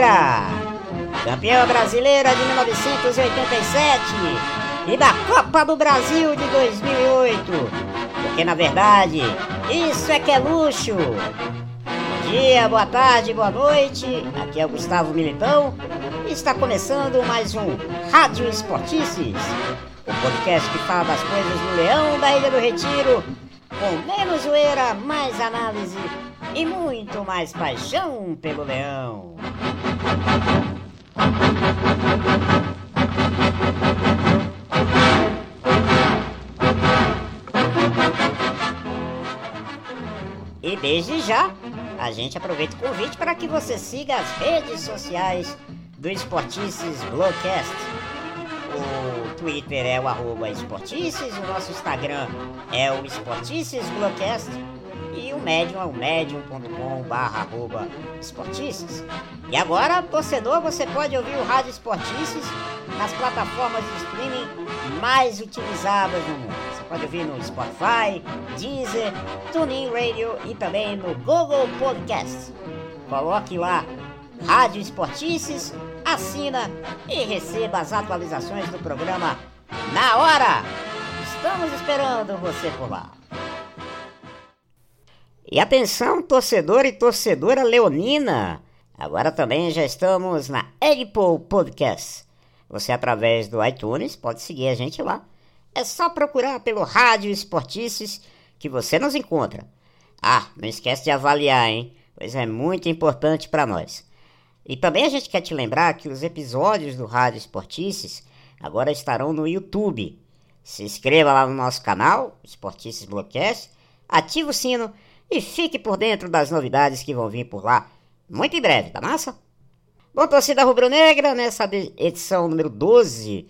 rubro-negra! Campeã brasileira de 1987 e da Copa do Brasil de 2008. Porque na verdade, isso é que é luxo. Bom dia, boa tarde, boa noite. Aqui é o Gustavo Militão e está começando mais um Rádio Esportices, o podcast que fala das coisas do Leão da Ilha do Retiro, com menos zoeira, mais análise e muito mais paixão pelo leão. E desde já, a gente aproveita o convite para que você siga as redes sociais do Esportices Blogcast. O Twitter é o arroba Esportices, o nosso Instagram é o Esportices Blogcast e o Medium é o arroba esportices. E agora, torcedor, você pode ouvir o Rádio Esportices nas plataformas de streaming mais utilizadas no mundo. Você pode ouvir no Spotify, Deezer, TuneIn Radio e também no Google Podcast. Coloque lá Rádio Esportices, assina e receba as atualizações do programa na hora. Estamos esperando você por lá. E atenção, torcedor e torcedora leonina! Agora também já estamos na Apple Podcast. Você, através do iTunes, pode seguir a gente lá. É só procurar pelo Rádio Esportices que você nos encontra. Ah, não esquece de avaliar, hein? Pois é muito importante para nós. E também a gente quer te lembrar que os episódios do Rádio Esportices agora estarão no YouTube. Se inscreva lá no nosso canal, Esportices Blockcast, ative o sino e fique por dentro das novidades que vão vir por lá muito em breve, tá massa? Bom, torcida rubro-negra, nessa edição número 12,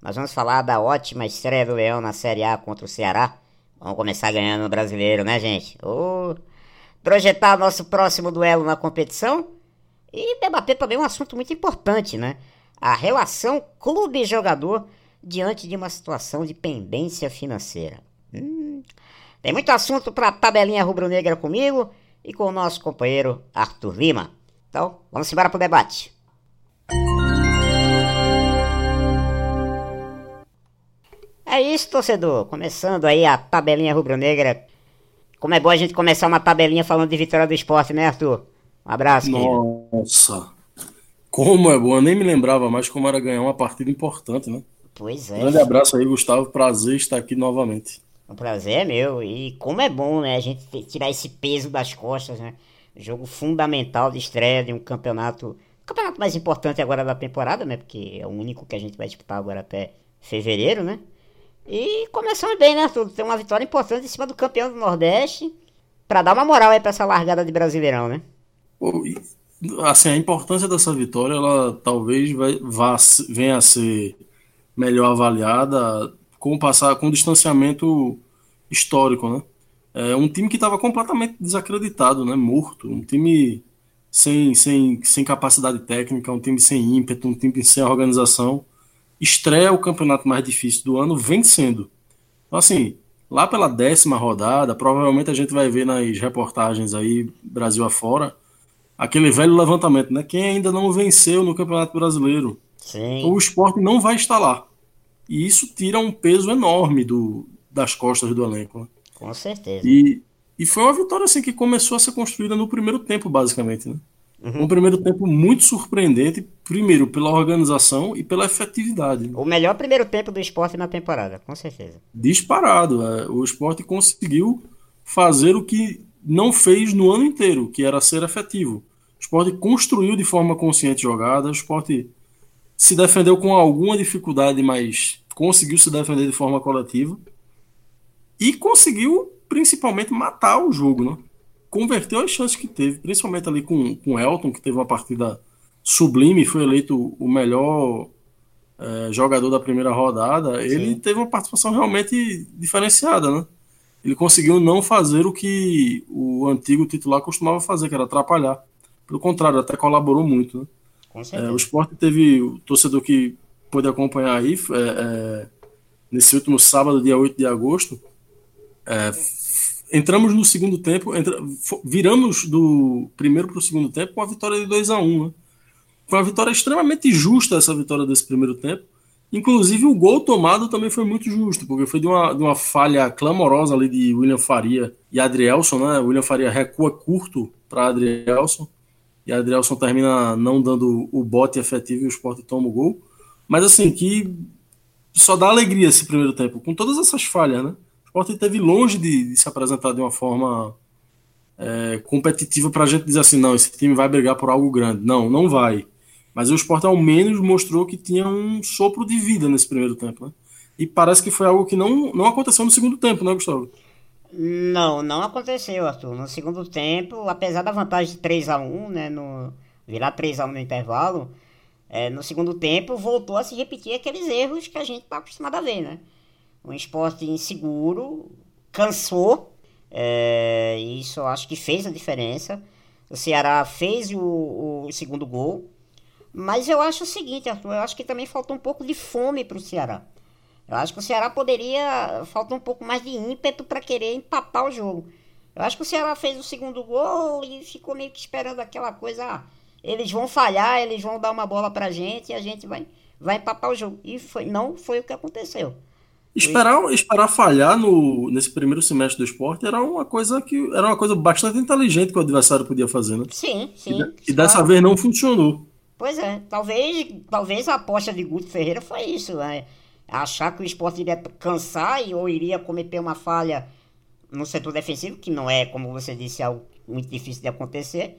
nós vamos falar da ótima estreia do Leão na Série A contra o Ceará. Vamos começar ganhando o brasileiro, né, gente? Projetar nosso próximo duelo na competição e debater também um assunto muito importante, né? A relação clube-jogador diante de uma situação de pendência financeira. Hum, tem muito assunto para tabelinha rubro-negra comigo e com o nosso companheiro Arthur Lima. Então, vamos embora pro debate. É isso, torcedor. Começando aí a tabelinha rubro-negra. Como é bom a gente começar uma tabelinha falando de vitória do esporte, né, Arthur? Um abraço, querido. Nossa. Como é bom. Eu nem me lembrava mais como era ganhar uma partida importante, né? Pois é. Grande abraço aí, Gustavo. Prazer estar aqui novamente. O prazer é meu. E como é bom, né? A gente tirar esse peso das costas, né? Jogo fundamental de estreia de um campeonato. Campeonato mais importante agora da temporada, né? Porque é o único que a gente vai disputar agora até fevereiro, né? E começando bem, né, Tudo? Tem uma vitória importante em cima do campeão do Nordeste. Pra dar uma moral aí pra essa largada de Brasileirão, né? Assim, a importância dessa vitória, ela talvez vai, vá, venha a ser melhor avaliada com o passar, com o distanciamento histórico, né? É um time que estava completamente desacreditado, né? Morto, um time sem, sem, sem capacidade técnica, um time sem ímpeto, um time sem organização. Estreia o campeonato mais difícil do ano vencendo. Então, assim, lá pela décima rodada, provavelmente a gente vai ver nas reportagens aí, Brasil afora, aquele velho levantamento, né? Quem ainda não venceu no Campeonato Brasileiro? Sim. O esporte não vai estar lá. E isso tira um peso enorme do, das costas do elenco. Né? Com certeza. E, e foi uma vitória assim que começou a ser construída no primeiro tempo, basicamente. Né? Uhum. Um primeiro tempo muito surpreendente, primeiro pela organização e pela efetividade. O melhor primeiro tempo do esporte na temporada, com certeza. Disparado. É, o esporte conseguiu fazer o que não fez no ano inteiro, que era ser efetivo. O esporte construiu de forma consciente jogadas, o esporte se defendeu com alguma dificuldade, mas conseguiu se defender de forma coletiva e conseguiu principalmente matar o jogo, né? Converteu as chances que teve, principalmente ali com o Elton, que teve uma partida sublime, foi eleito o melhor é, jogador da primeira rodada. Sim. Ele teve uma participação realmente diferenciada, né? ele conseguiu não fazer o que o antigo titular costumava fazer, que era atrapalhar. Pelo contrário, até colaborou muito. Né? É, o esporte teve o torcedor que pôde acompanhar aí, é, é, nesse último sábado, dia 8 de agosto. É, entramos no segundo tempo, entra, viramos do primeiro para o segundo tempo com a vitória de 2 a 1 né? Foi uma vitória extremamente justa essa vitória desse primeiro tempo. Inclusive, o gol tomado também foi muito justo, porque foi de uma, de uma falha clamorosa ali de William Faria e Adrielson, né? William Faria recua curto para Adrielson, e Adrielson termina não dando o bote efetivo e o Sport toma o gol. Mas assim, que só dá alegria esse primeiro tempo, com todas essas falhas, né? O Sport esteve longe de, de, se apresentar de uma forma é, competitiva para a gente dizer assim, não, esse time vai brigar por algo grande. Não, não vai. Mas o Sport ao menos mostrou que tinha um sopro de vida nesse primeiro tempo, né? E parece que foi algo que não, não aconteceu no segundo tempo, né, Gustavo? Não, não aconteceu, Arthur. No segundo tempo, apesar da vantagem de 3 a 1 né, no, virar 3 a 1 no intervalo, é, no segundo tempo voltou a se repetir aqueles erros que a gente está acostumado a ver, né? Um esporte inseguro, cansou, é, isso acho que fez a diferença. O Ceará fez o, o segundo gol, mas eu acho o seguinte, Arthur, eu acho que também faltou um pouco de fome para o Ceará. Eu acho que o Ceará poderia. Falta um pouco mais de ímpeto para querer empatar o jogo. Eu acho que o Ceará fez o segundo gol e ficou meio que esperando aquela coisa. Ah, eles vão falhar, eles vão dar uma bola pra gente e a gente vai, vai empatar o jogo. E foi, não foi o que aconteceu. Esperar, esperar falhar no, nesse primeiro semestre do esporte era uma coisa que era uma coisa bastante inteligente que o adversário podia fazer, né? Sim, sim. E, e dessa vez não funcionou. Pois é, talvez, talvez a aposta de Guto Ferreira foi isso, né? Achar que o esporte iria cansar e, ou iria cometer uma falha no setor defensivo, que não é, como você disse, algo muito difícil de acontecer.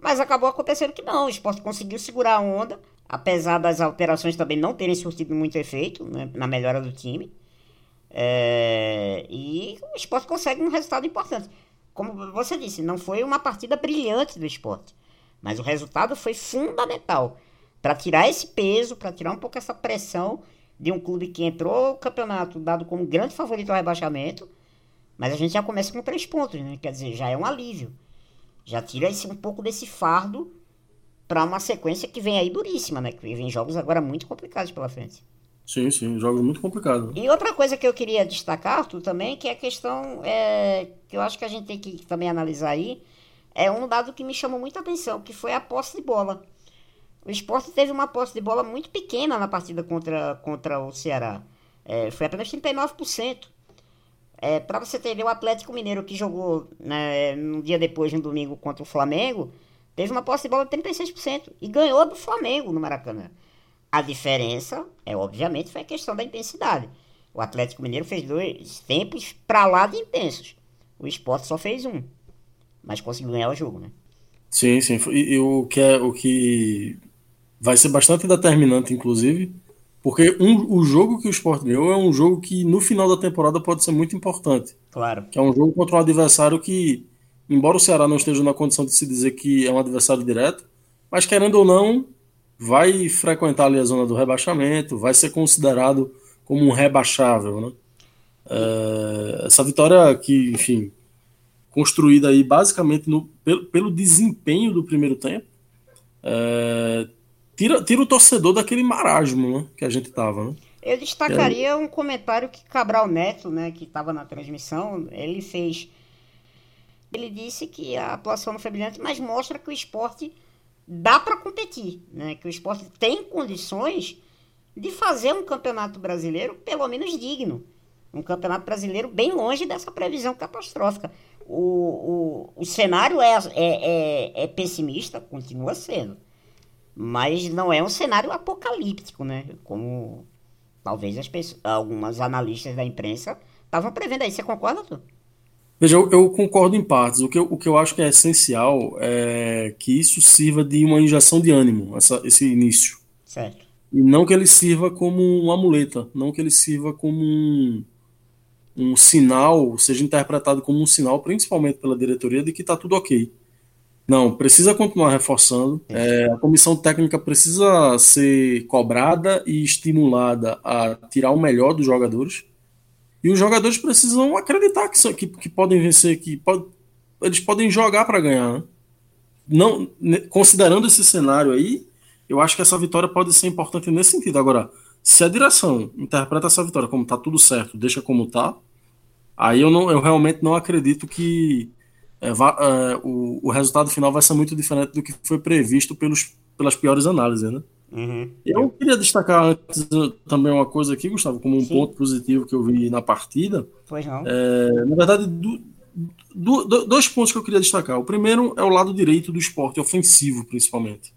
Mas acabou acontecendo que não, o esporte conseguiu segurar a onda, apesar das alterações também não terem surtido muito efeito né, na melhora do time. É, e o esporte consegue um resultado importante. Como você disse, não foi uma partida brilhante do esporte, mas o resultado foi fundamental para tirar esse peso, para tirar um pouco essa pressão de um clube que entrou o campeonato dado como grande favorito ao rebaixamento, mas a gente já começa com três pontos, né? Quer dizer, já é um alívio. Já tira esse, um pouco desse fardo para uma sequência que vem aí duríssima, né? Que vem jogos agora muito complicados pela frente. Sim, sim, jogos muito complicados. E outra coisa que eu queria destacar, Arthur, também, que é a questão é, que eu acho que a gente tem que também analisar aí, é um dado que me chamou muita atenção, que foi a posse de bola. O esporte teve uma posse de bola muito pequena na partida contra, contra o Ceará. É, foi apenas 39%. É, para você ter o Atlético Mineiro que jogou né, um dia depois, no domingo, contra o Flamengo, teve uma posse de bola de 36% e ganhou do Flamengo no Maracanã. A diferença, é obviamente, foi a questão da intensidade. O Atlético Mineiro fez dois tempos para lá de intensos. O esporte só fez um. Mas conseguiu ganhar o jogo, né? Sim, sim. E, e o que é o que vai ser bastante determinante, inclusive, porque um, o jogo que o Sport ganhou é um jogo que no final da temporada pode ser muito importante. Claro. Que é um jogo contra um adversário que, embora o Ceará não esteja na condição de se dizer que é um adversário direto, mas querendo ou não, vai frequentar ali a zona do rebaixamento, vai ser considerado como um rebaixável, né? É, essa vitória que, enfim, construída aí basicamente no, pelo, pelo desempenho do primeiro tempo, é, tira, tira o torcedor daquele marasmo né, que a gente tava, né? Eu destacaria um comentário que Cabral Neto, né, que estava na transmissão, ele fez. Ele disse que a atuação não foi brilhante, mas mostra que o esporte dá para competir, né? Que o esporte tem condições de fazer um campeonato brasileiro pelo menos digno. Um campeonato brasileiro bem longe dessa previsão catastrófica. O, o, o cenário é, é, é, é pessimista, continua sendo mas não é um cenário apocalíptico, né? Como talvez as pessoas, algumas analistas da imprensa estavam prevendo aí. Você concorda, tu? Veja, eu, eu, concordo em partes. O que, eu, o que eu acho que é essencial é que isso sirva de uma injeção de ânimo, essa, esse início. Certo. E não que ele sirva como uma muleta, não que ele sirva como um, um sinal, seja interpretado como um sinal, principalmente pela diretoria, de que está tudo ok. Não, precisa continuar reforçando. É, a comissão técnica precisa ser cobrada e estimulada a tirar o melhor dos jogadores. E os jogadores precisam acreditar que, que, que podem vencer, que pode, eles podem jogar para ganhar. Né? Não, considerando esse cenário aí, eu acho que essa vitória pode ser importante nesse sentido. Agora, se a direção interpreta essa vitória como tá tudo certo, deixa como tá, aí eu, não, eu realmente não acredito que é, é, o, o resultado final vai ser muito diferente do que foi previsto pelos, pelas piores análises, né? Uhum. Eu queria destacar antes também uma coisa aqui, Gustavo, como um Sim. ponto positivo que eu vi na partida. Pois não. É, na verdade, do, do, do, dois pontos que eu queria destacar. O primeiro é o lado direito do esporte, ofensivo, principalmente.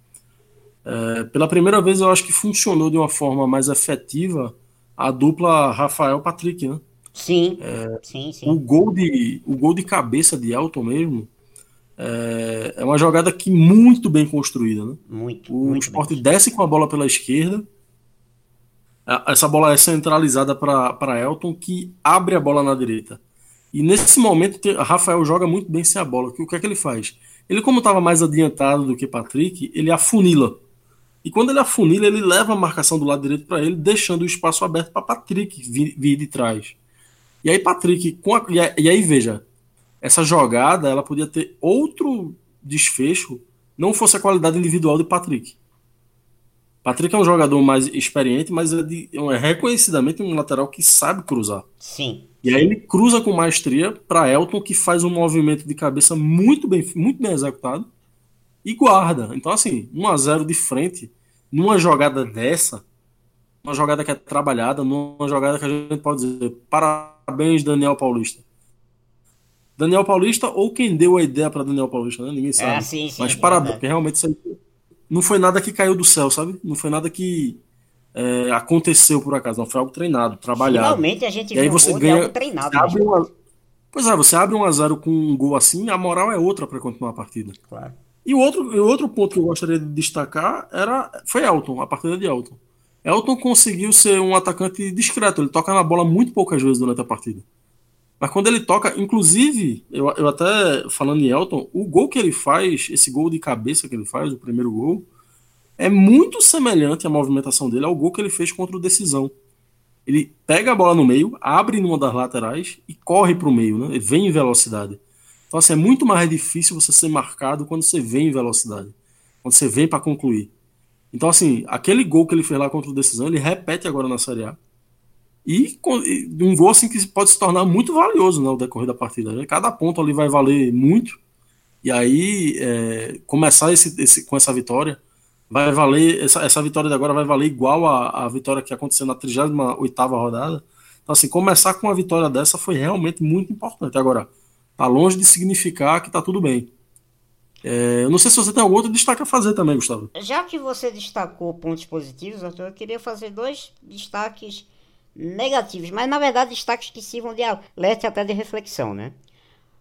É, pela primeira vez, eu acho que funcionou de uma forma mais efetiva a dupla Rafael-Patrick, né? Sim, é, sim, sim. O gol, de, o gol de cabeça de Elton mesmo é, é uma jogada que muito bem construída. Né? Muito. O muito esporte bem. desce com a bola pela esquerda. Essa bola é centralizada para Elton, que abre a bola na direita. E nesse momento, Rafael joga muito bem sem a bola. O que é que ele faz? Ele, como estava mais adiantado do que Patrick, ele afunila. E quando ele afunila, ele leva a marcação do lado direito para ele, deixando o espaço aberto para Patrick vir, vir, de trás. E aí, Patrick, com a, e aí, veja, essa jogada ela podia ter outro desfecho, não fosse a qualidade individual de Patrick. Patrick é um jogador mais experiente, mas é, de, é reconhecidamente um lateral que sabe cruzar. Sim. E aí ele cruza com maestria para Elton, que faz um movimento de cabeça muito bem, muito bem executado e guarda. Então, assim, 1 a 0 de frente, numa jogada dessa, uma jogada que é trabalhada, numa jogada que a gente pode dizer parabéns, Daniel Paulista. Daniel Paulista ou quem deu a ideia para Daniel Paulista, né? Ninguém sabe. É, sim, sim, Mas parabéns, porque realmente isso aí não foi nada que caiu do céu, sabe? Não foi nada que é, aconteceu por acaso, não foi algo treinado, trabalhado. Finalmente a gente e aí você ganha, treinado. Abre uma, pois é, você abre um a 0 com um gol assim, a moral é outra para continuar a partida. Claro. E o outro, o outro ponto que eu gostaria de destacar era foi Elton, a partida de Elton. Elton conseguiu ser um atacante discreto, ele toca na bola muito poucas vezes durante a partida. Mas quando ele toca, inclusive, eu, eu até falando em Elton, o gol que ele faz, esse gol de cabeça que ele faz, o primeiro gol, é muito semelhante a movimentação dele ao gol que ele fez contra o Decisão. Ele pega a bola no meio, abre numa das laterais e corre para o meio, né? Ele vem em velocidade. Então, assim, é muito mais difícil você ser marcado quando você vem em velocidade, quando você vem para concluir. Então, assim, aquele gol que ele fez lá contra o Decisão, ele repete agora na Série A. E, e um gol assim que pode se tornar muito valioso né, no decorrer da partida. Né? Cada ponto ali vai valer muito. E aí, é, começar esse, esse, com essa vitória, vai valer, essa, essa vitória de agora vai valer igual a, a vitória que aconteceu na 38 rodada. Então, assim, começar com uma vitória dessa foi realmente muito importante. Agora, tá longe de significar que tá tudo bem. É, eu não sei se você tem algum outro destaque a fazer também, Gustavo. Já que você destacou pontos positivos, Arthur, eu queria fazer dois destaques negativos, mas na verdade destaques que sirvam de alerta até de reflexão, né?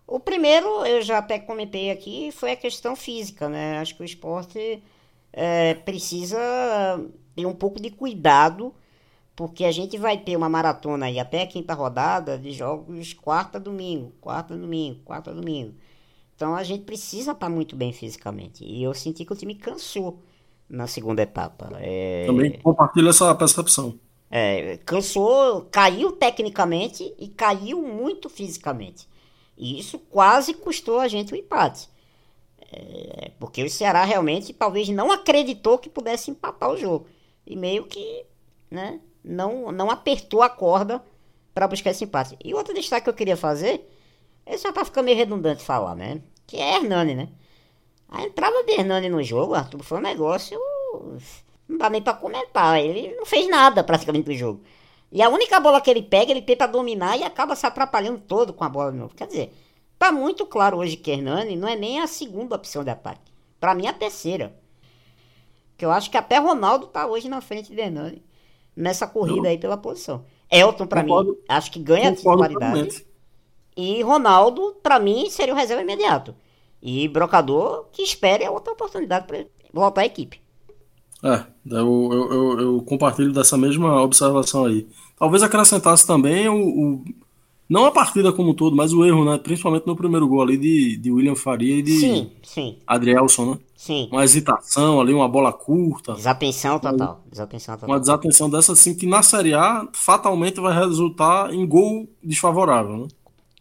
O primeiro, eu já até comentei aqui, foi a questão física, né? Acho que o esporte é, precisa ter um pouco de cuidado, porque a gente vai ter uma maratona aí até a quinta rodada de jogos quarta domingo, quarta domingo, quarta domingo. Então a gente precisa estar muito bem fisicamente. E eu senti que o time cansou na segunda etapa. É... Também compartilho essa percepção. É, cansou, caiu tecnicamente e caiu muito fisicamente. E isso quase custou a gente o empate. É, porque o Ceará realmente talvez não acreditou que pudesse empatar o jogo. E meio que né, não, não apertou a corda para buscar esse empate. E outro destaque que eu queria fazer esse já tá ficando meio redundante falar, né? Que é Hernani, né? A entrada de Hernani no jogo, Arthur, foi um negócio. Não dá nem pra comentar. Ele não fez nada praticamente no jogo. E a única bola que ele pega, ele tenta dominar e acaba se atrapalhando todo com a bola de novo. Quer dizer, tá muito claro hoje que Hernani não é nem a segunda opção de ataque. Pra mim, é a terceira. Que eu acho que até Ronaldo tá hoje na frente de Hernani. Nessa corrida aí pela posição. Elton, pra Concordo. mim, acho que ganha titularidade. E Ronaldo, para mim, seria o reserva imediato. E Brocador, que espere a outra oportunidade para voltar à equipe. É, eu, eu, eu, eu, compartilho dessa mesma observação aí. Talvez acrescentasse também o, o Não a partida como um todo, mas o erro, né? Principalmente no primeiro gol ali de, de William Faria e de Sim, sim, Adrielson, né? sim. Uma hesitação ali, uma bola curta. Desatenção total. Desatenção Uma total. desatenção dessa, assim, que na Série A fatalmente vai resultar em gol desfavorável, né?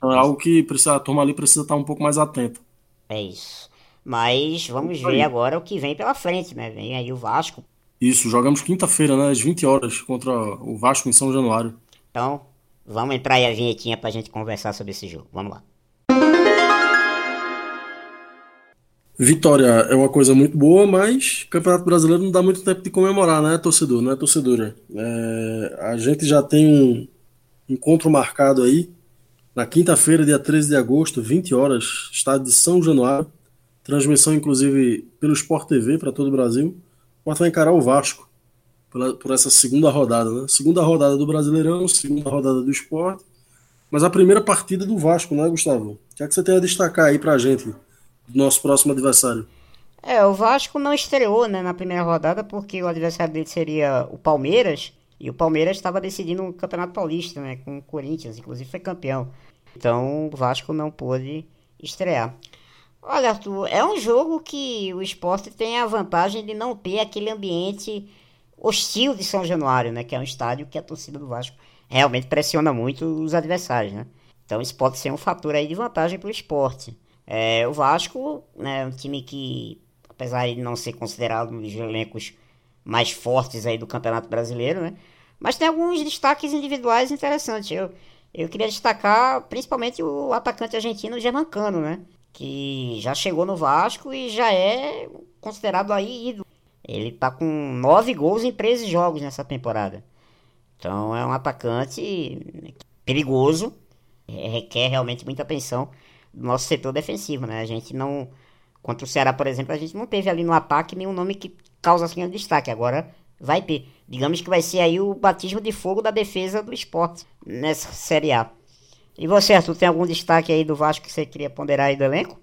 Então é algo que precisa, a turma ali precisa estar um pouco mais atenta. É isso. Mas vamos ver agora o que vem pela frente, né? Vem aí o Vasco. Isso, jogamos quinta-feira, né? Às 20 horas, contra o Vasco em São Januário. Então, vamos entrar aí a vinhetinha pra gente conversar sobre esse jogo. Vamos lá. Vitória é uma coisa muito boa, mas Campeonato Brasileiro não dá muito tempo de comemorar, né, torcedor, né, torcedora? É, a gente já tem um encontro marcado aí na quinta-feira, dia 13 de agosto, 20 horas, estádio de São Januário. Transmissão, inclusive, pelo Sport TV para todo o Brasil. O Sport vai encarar o Vasco pela- por essa segunda rodada, né? Segunda rodada do Brasileirão, segunda rodada do Sport. Mas a primeira partida do Vasco, né, Gustavo? O que é que você tem a destacar aí pra gente, do nosso próximo adversário? É, o Vasco não estreou, né, na primeira rodada porque o adversário dele seria o Palmeiras e o Palmeiras estava decidindo o Campeonato Paulista, né, com o Corinthians, inclusive foi campeão. Então o Vasco não pôde estrear. Olha, Arthur, é um jogo que o esporte tem a vantagem de não ter aquele ambiente hostil de São Januário, né, que é um estádio que a torcida do Vasco realmente pressiona muito os adversários, né. Então isso pode ser um fator aí de vantagem para o esporte. É, o Vasco né, é um time que, apesar de não ser considerado um dos elencos mais fortes aí do Campeonato Brasileiro, né? Mas tem alguns destaques individuais interessantes. Eu, eu queria destacar principalmente o atacante argentino Germancano, né? Que já chegou no Vasco e já é considerado aí ídolo. Ele tá com nove gols em 13 jogos nessa temporada. Então é um atacante perigoso, é, requer realmente muita atenção do nosso setor defensivo, né? A gente não. Contra o Ceará, por exemplo, a gente não teve ali no ataque nenhum nome que causa assim um destaque. Agora vai ter. Digamos que vai ser aí o batismo de fogo da defesa do esporte nessa Série A. E você, Arthur, tem algum destaque aí do Vasco que você queria ponderar aí do elenco?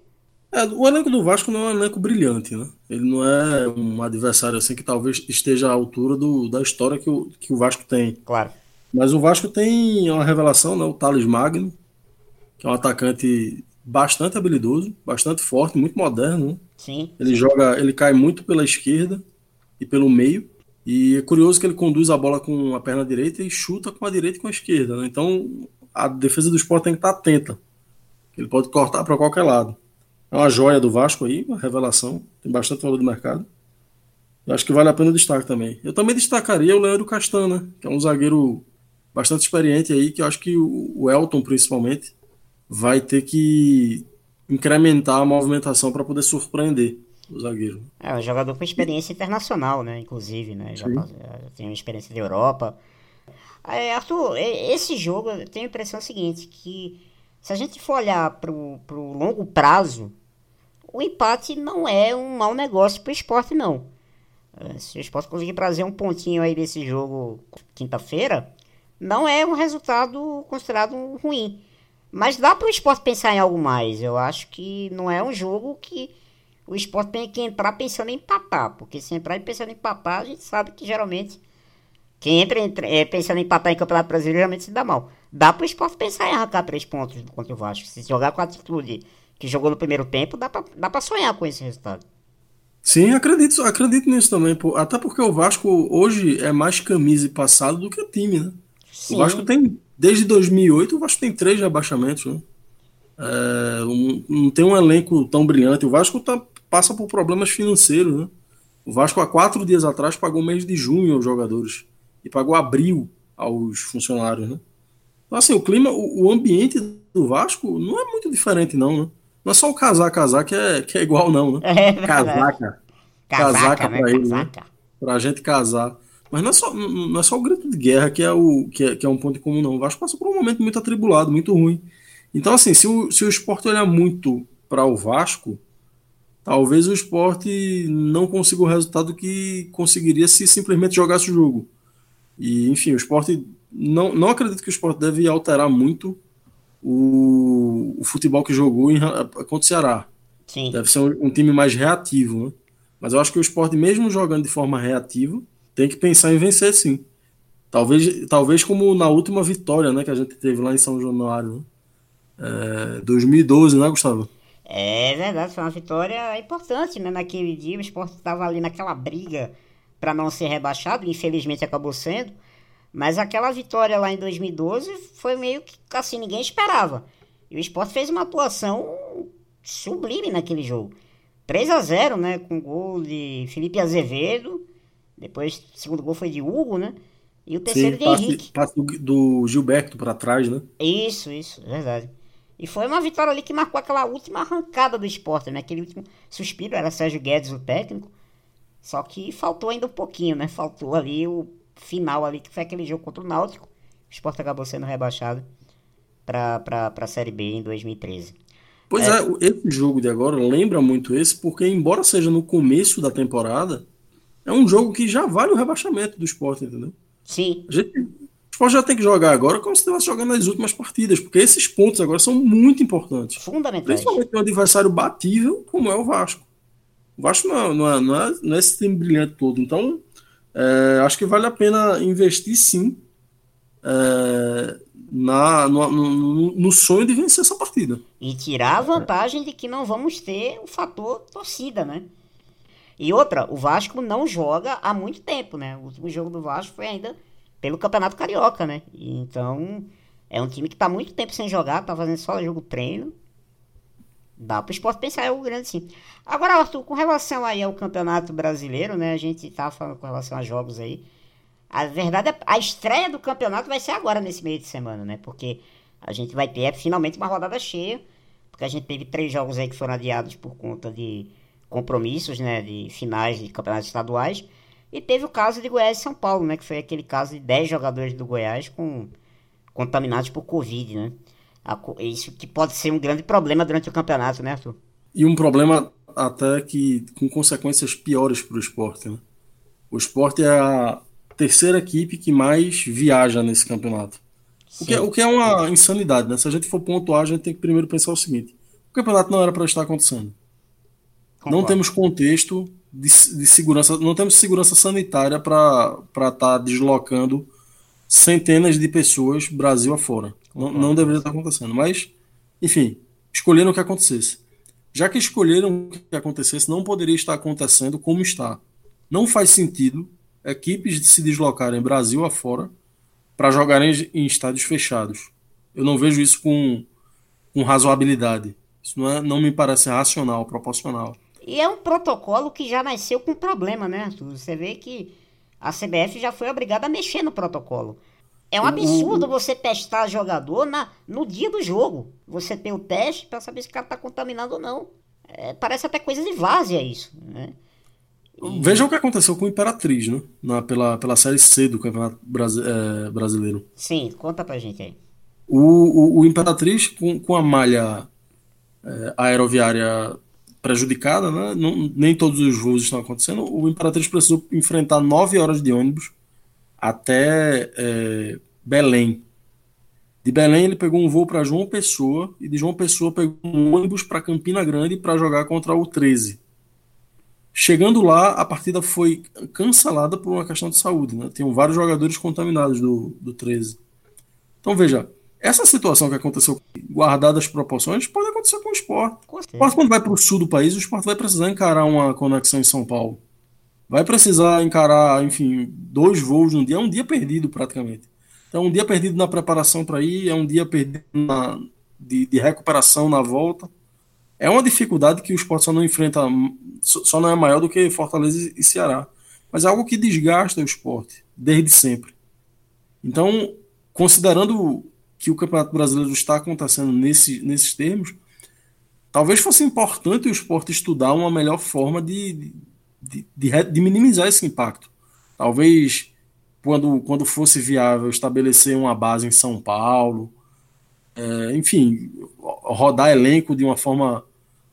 É, o elenco do Vasco não é um elenco brilhante, né? Ele não é um adversário assim que talvez esteja à altura do, da história que o, que o Vasco tem. Claro. Mas o Vasco tem uma revelação, né? O Thales Magno, que é um atacante bastante habilidoso, bastante forte, muito moderno. Né? Sim. Ele joga, ele cai muito pela esquerda e pelo meio. E é curioso que ele conduz a bola com a perna direita e chuta com a direita e com a esquerda. Né? Então a defesa do esporte tem que estar atenta. Ele pode cortar para qualquer lado. É uma joia do Vasco aí, uma revelação. Tem bastante valor do mercado. Eu acho que vale a pena o destaque também. Eu também destacaria o Leandro Castan, né? Que é um zagueiro bastante experiente aí, que eu acho que o Elton, principalmente, vai ter que incrementar a movimentação para poder surpreender o zagueiro. É um jogador com experiência internacional, né? Inclusive, né? Já, já tem uma experiência de Europa. É, Arthur, esse jogo eu tenho a impressão seguinte, que se a gente for olhar pro, pro longo prazo, o empate não é um mau negócio pro esporte, não. É, Se o esporte conseguir trazer um pontinho aí desse jogo quinta-feira, não é um resultado considerado ruim. Mas dá pro esporte pensar em algo mais. Eu acho que não é um jogo que o esporte tem que entrar pensando em empatar. Porque se entrar pensando em empatar, a gente sabe que geralmente quem entra, entra- é, pensando em empatar em Campeonato Brasileiro geralmente se dá mal. Dá pro esporte pensar em arrancar três pontos contra o Vasco. Se jogar com a atitude que jogou no primeiro tempo, dá pra sonhar com esse resultado. Sim, acredito, acredito nisso também. pô. Até porque o Vasco hoje é mais camisa e passado do que time, né? Sim, O Vasco tem, desde 2008, o Vasco tem três rebaixamentos, né? É, um- não tem um elenco tão brilhante. O Vasco tá, passa por problemas financeiros, né? O Vasco, há quatro dias atrás, pagou mês de junho aos jogadores e pagou abril aos funcionários, né? Então, assim, o clima, o, o ambiente do Vasco não é muito diferente, não, né? Não é só o casar, casar que é, que é igual, não, né? É. Casaca, Casaca, casaca né? pra ele, né? Casaca. pra gente casar. Mas não é só, não é só o grito de guerra que é, o, que, é, que é um ponto comum, não. O Vasco passou por um momento muito atribulado, muito ruim. Então, assim, se o, se o esporte olhar muito para o Vasco, talvez o esporte não consiga o resultado que conseguiria se simplesmente jogasse o jogo. E, enfim, o esporte. Não, não acredito que o esporte deve alterar muito o, o futebol que jogou em, ra- contra o Ceará. Sim. Deve ser um, um time mais reativo, né? Mas eu acho que o esporte, mesmo jogando de forma reativa, tem que pensar em vencer sim. Talvez, talvez como na última vitória né, que a gente teve lá em São Januário. Né? É, 2012, né, Gustavo? É verdade, foi uma vitória importante, né? Naquele dia o esporte estava ali naquela briga para não ser rebaixado, infelizmente acabou sendo. Mas aquela vitória lá em 2012 foi meio que assim, ninguém esperava. E o esporte fez uma atuação sublime naquele jogo. 3 a 0 né? Com gol de Felipe Azevedo. Depois, o segundo gol foi de Hugo, né? E o terceiro Sim, de passe, Henrique. Passe do, do Gilberto para trás, né? Isso, isso, verdade. E foi uma vitória ali que marcou aquela última arrancada do esporte, né? Aquele último suspiro, era Sérgio Guedes o técnico. Só que faltou ainda um pouquinho, né? Faltou ali o final ali, que foi aquele jogo contra o Náutico. O esporte acabou sendo rebaixado para a Série B em 2013. Pois é. é, esse jogo de agora lembra muito esse, porque embora seja no começo da temporada, é um jogo que já vale o rebaixamento do esporte, entendeu? Sim. A gente, esporte já tem que jogar agora como se estivesse jogando nas últimas partidas, porque esses pontos agora são muito importantes. Fundamentais. Principalmente um adversário batível como é o Vasco. O Vasco não é, não é, não é, não é esse time brilhante todo. Então, é, acho que vale a pena investir sim é, na, no, no, no, sonho de vencer essa partida. E tirar a vantagem de que não vamos ter o fator torcida, né? E outra, o Vasco não joga há muito tempo, né? O último jogo do Vasco foi ainda pelo Campeonato Carioca, né? Então, é um time que tá muito tempo sem jogar, tá fazendo só jogo treino. Dá pro esporte pensar, é o grande sim. Agora, Arthur, com relação aí ao Campeonato Brasileiro, né? A gente tá falando com relação a jogos aí. A verdade é a estreia do campeonato vai ser agora nesse meio de semana, né? Porque a gente vai ter é, finalmente uma rodada cheia. Porque a gente teve três jogos aí que foram adiados por conta de compromissos, né, de finais de campeonatos estaduais. E teve o caso de Goiás e São Paulo, né, que foi aquele caso de 10 jogadores do Goiás com contaminados por Covid, né? Isso que pode ser um grande problema durante o campeonato, né, Arthur? E um problema até que com consequências piores para o esporte, né? O esporte é a terceira equipe que mais viaja nesse campeonato. O que, é, o que, é, uma insanidade, né? Se a gente for pontuar, a gente tem que primeiro pensar o seguinte: o campeonato não era para estar acontecendo. Concordo. Não temos contexto de, de, segurança, não temos segurança sanitária para estar tá deslocando centenas de pessoas Brasil afora. Não, não deveria estar acontecendo. Mas, enfim, escolheram que acontecesse. Já que escolheram que acontecesse, não poderia estar acontecendo como está. Não faz sentido equipes se deslocarem Brasil afora para jogarem em estádios fechados. Eu não vejo isso com, com razoabilidade. Isso não, é, não me parece racional, proporcional. E é um protocolo que já nasceu com problema, né, Você vê que a CBF já foi obrigada a mexer no protocolo. É um absurdo você testar jogador na, no dia do jogo. Você tem o teste para saber se o cara tá contaminado ou não. É, parece até coisa de várzea isso, né? E... Veja o que aconteceu com o Imperatriz, né? Na, pela, pela Série C do Campeonato Brasi é, Brasileiro. Sim, conta pra gente aí. O, o, o Imperatriz, com, com a malha é, aeroviária prejudicada, né? Não, nem todos os voos estão acontecendo. O Imperatriz precisou enfrentar nove horas de ônibus até é, Belém. De Belém ele pegou um voo para João Pessoa e de João Pessoa pegou um ônibus para Campina Grande para jogar contra o 13. Chegando lá, a partida foi cancelada por uma questão de saúde. Né? Tinham vários jogadores contaminados do, do 13. Então veja, essa situação que aconteceu, guardadas as proporções, pode acontecer com o esporte. O esporte, quando vai para o sul do país, o esporte vai precisar encarar uma conexão em São Paulo. Vai precisar encarar, enfim, dois voos num dia. É um dia perdido, praticamente. Então, um dia perdido na preparação para ir, é um dia perdido na, de, de, recuperação na volta. É uma dificuldade que o esporte só não enfrenta, só não é maior do que Fortaleza e Ceará. Mas é algo que desgasta o esporte, desde sempre. Então, considerando que o Campeonato Brasileiro está acontecendo nesse, nesses termos, talvez fosse importante o esporte estudar uma melhor forma de, de, de, de minimizar esse impacto. Talvez, quando, quando fosse viável, estabelecer uma base em São Paulo, é, enfim, rodar elenco de uma forma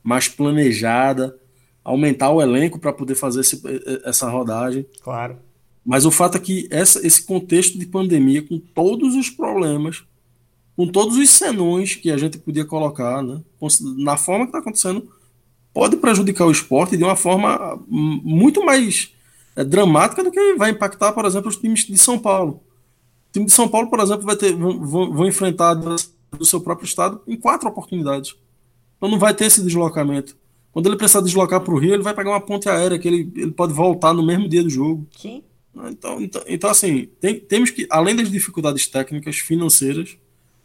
mais planejada, aumentar o elenco para poder fazer esse, essa rodagem. Claro. Mas o fato é que essa, esse contexto de pandemia, com todos os problemas com todos os senões que a gente podia colocar, né, na forma que está acontecendo, pode prejudicar o esporte de uma forma muito mais é, dramática do que vai impactar, por exemplo, os times de São Paulo. O time de São Paulo, por exemplo, vai ter, vão, vão enfrentar do seu próprio estado em quatro oportunidades. Então não vai ter esse deslocamento. Quando ele precisar deslocar para o Rio, ele vai pegar uma ponte aérea que ele, ele pode voltar no mesmo dia do jogo. Sim. Então, então, então assim, tem, temos que, além das dificuldades técnicas, financeiras,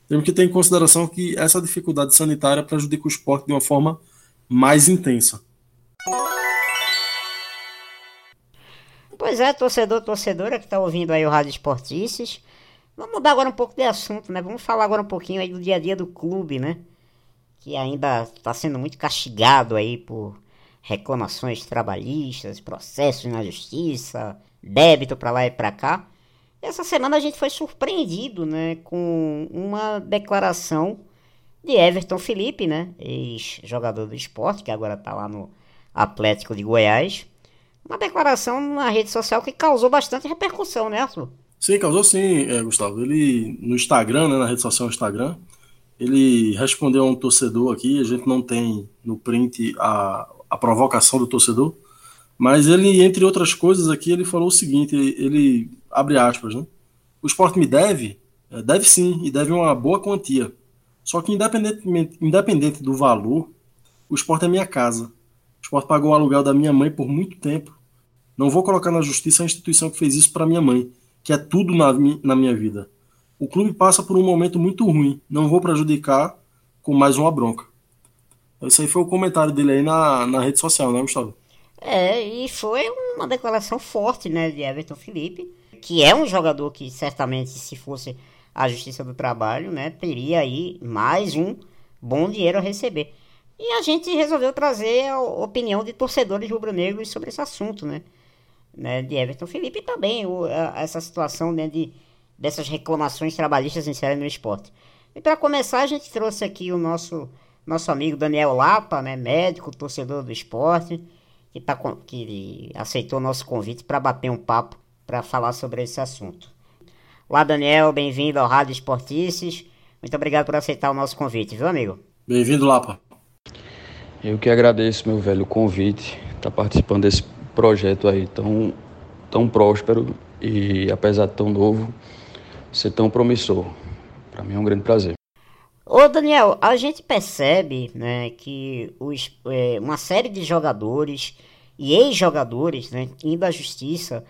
temos que ter em consideração que essa dificuldade sanitária prejudica o esporte de uma forma mais intensa. Pois é, torcedor, torcedora que está ouvindo aí o Rádio Esportices. Vamos mudar agora um pouco de assunto, né? Vamos falar agora um pouquinho aí do dia a dia do clube, né? Que ainda está sendo muito castigado aí por reclamações trabalhistas, processos na justiça, débito para lá e para cá. Essa semana a gente foi surpreendido, né, com uma declaração de Everton Felipe, né, ex-jogador do esporte, que agora está lá no Atlético de Goiás. Uma declaração na rede social que causou bastante repercussão, né, Arthur? Sim, causou sim, é, Gustavo. Ele, no Instagram, né, na rede social Instagram, ele respondeu a um torcedor aqui, a gente não tem no print a, a provocação do torcedor, mas ele, entre outras coisas aqui, ele falou o seguinte, ele, abre aspas, né? O esporte me deve? É, deve sim, e deve uma boa quantia. Só que independentemente, independente do valor, o esporte é minha casa. O esporte pagou o aluguel da minha mãe por muito tempo. Não vou colocar na justiça a instituição que fez isso para minha mãe que é tudo na, na minha vida. O clube passa por um momento muito ruim, não vou prejudicar com mais uma bronca. Esse aí foi o comentário dele aí na, na rede social, né, Gustavo? É, e foi uma declaração forte, né, de Everton Felipe, que é um jogador que certamente, se fosse a Justiça do Trabalho, né, teria aí mais um bom dinheiro a receber. E a gente resolveu trazer a opinião de torcedores rubro-negros sobre esse assunto, né? né, de Everton Felipe e também o, a, essa situação né, de, dessas reclamações trabalhistas em série no esporte. E para começar, a gente trouxe aqui o nosso, nosso amigo Daniel Lapa, né, médico, torcedor do esporte, que, tá, que aceitou o nosso convite para bater um papo para falar sobre esse assunto. Olá, Daniel, bem-vindo ao Rádio Esportices. Muito obrigado por aceitar o nosso convite, viu, amigo? Bem-vindo, Lapa. Eu que agradeço, meu velho, o convite, estar tá participando desse projeto aí tão, tão próspero e, apesar de tão novo, ser tão promissor. Para mim é um grande prazer. Ô Daniel, a gente percebe né, que os, é, uma série de jogadores e ex-jogadores né, indo à justiça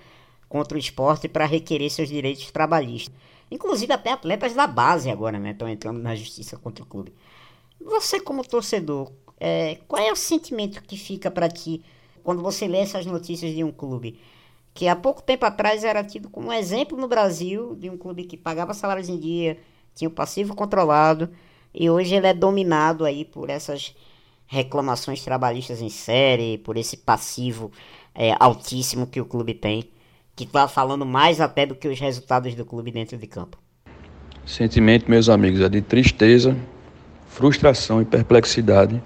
contra o esporte para requerer seus direitos trabalhistas. Inclusive até atletas da base agora estão né, entrando na justiça contra o clube. Você como torcedor, é, qual é o sentimento que fica para ti quando você lê essas notícias de um clube que há pouco tempo atrás era tido como exemplo no Brasil de um clube que pagava salários em dia, tinha o passivo controlado e hoje ele é dominado aí por essas reclamações trabalhistas em série, por esse passivo é, altíssimo que o clube tem, que está falando mais até do que os resultados do clube dentro de campo. Sentimento, meus amigos, é de tristeza, frustração e perplexidade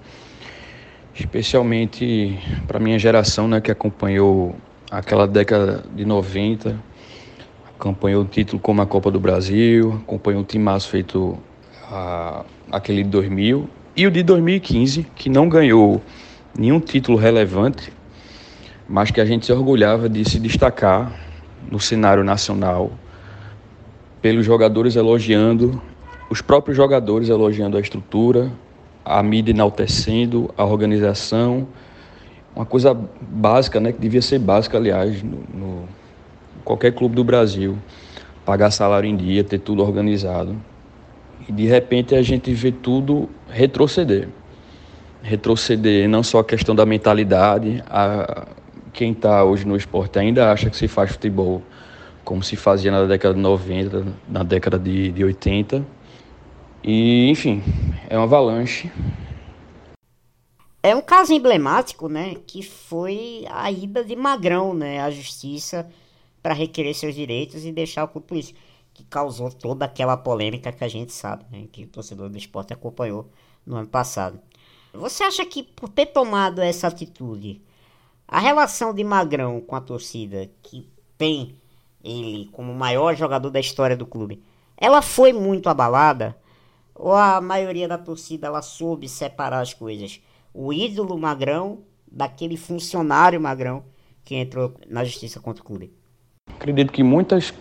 especialmente para minha geração, né, que acompanhou aquela década de 90, acompanhou o título como a Copa do Brasil, acompanhou o timaço feito a, aquele de 2000 e o de 2015, que não ganhou nenhum título relevante, mas que a gente se orgulhava de se destacar no cenário nacional pelos jogadores elogiando, os próprios jogadores elogiando a estrutura, a mídia enaltecendo a organização, uma coisa básica, né, que devia ser básica, aliás, no, no qualquer clube do Brasil, pagar salário em dia, ter tudo organizado. E de repente a gente vê tudo retroceder. Retroceder não só a questão da mentalidade, a, quem está hoje no esporte ainda acha que se faz futebol como se fazia na década de 90, na década de, de 80, e, enfim, é uma avalanche. É um caso emblemático, né, que foi a ida de Magrão, né, à justiça para requerer seus direitos e deixar o clube isso, que causou toda aquela polêmica que a gente sabe, né, que o torcedor do esporte acompanhou no ano passado. Você acha que por ter tomado essa atitude, a relação de Magrão com a torcida, que tem ele como o maior jogador da história do clube, ela foi muito abalada? ou a maioria da torcida ela soube separar as coisas? O ídolo magrão daquele funcionário magrão que entrou na justiça contra o clube? Acredito que muitas.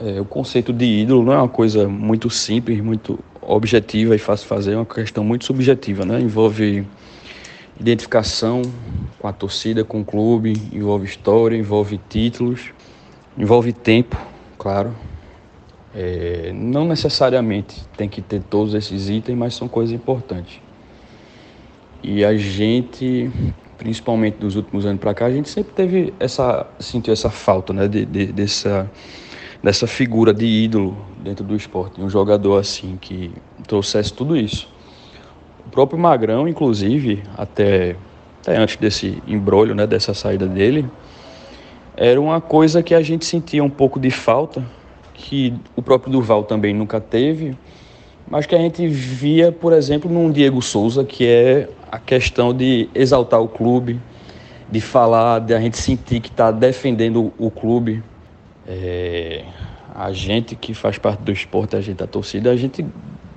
É, o conceito de ídolo não é uma coisa muito simples, muito objetiva e fácil de fazer, é uma questão muito subjetiva, né? Envolve identificação com a torcida, com o clube, envolve história, envolve títulos, envolve tempo, claro. É, não necessariamente tem que ter todos esses itens, mas são coisas importantes. E a gente, principalmente dos últimos anos para cá, a gente sempre teve essa sentiu essa falta, né, de, de, dessa dessa figura de ídolo dentro do esporte, um jogador assim que trouxesse tudo isso. O próprio Magrão, inclusive, até, até antes desse embrolho, né, dessa saída dele, era uma coisa que a gente sentia um pouco de falta, que o próprio Duval também nunca teve, mas que a gente via, por exemplo, num Diego Souza, que é a questão de exaltar o clube, de falar, de a gente sentir que está defendendo o clube. É, a gente que faz parte do esporte, a gente da torcida, a gente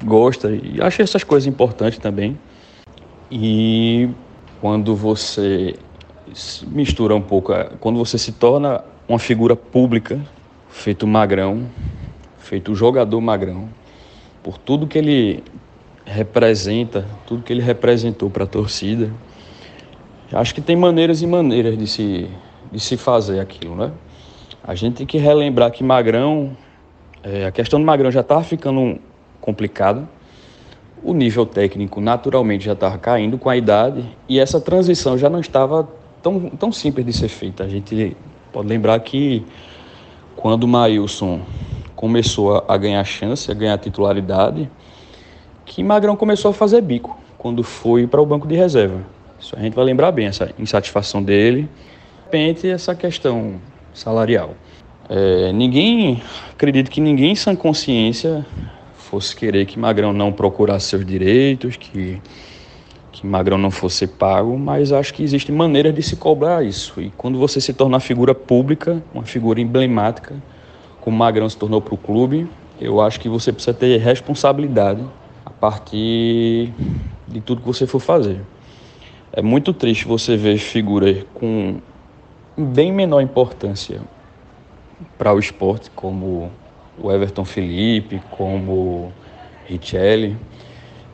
gosta e acha essas coisas importantes também. E quando você mistura um pouco, quando você se torna uma figura pública, feito magrão, feito jogador magrão, por tudo que ele representa, tudo que ele representou para a torcida, acho que tem maneiras e maneiras de se, de se fazer aquilo, né? A gente tem que relembrar que Magrão, é, a questão do Magrão já estava ficando complicada, o nível técnico naturalmente já estava caindo com a idade e essa transição já não estava tão, tão simples de ser feita. A gente pode lembrar que quando o Maílson começou a, ganhar chance, a ganhar titularidade, que Magrão começou a fazer bico quando foi para o banco de reserva. Isso a gente vai lembrar bem, essa insatisfação dele. De repente, essa questão salarial. É, ninguém, acredito que ninguém em sã consciência fosse querer que Magrão não procurasse seus direitos, que, que Magrão não fosse pago, mas acho que existem maneiras de se cobrar isso. E quando você se torna figura pública, uma figura emblemática, como Magrão se tornou para o clube, eu acho que você precisa ter responsabilidade a partir de tudo que você for fazer. É muito triste você ver figuras com bem menor importância para o esporte, como o Everton Felipe, como Richelli,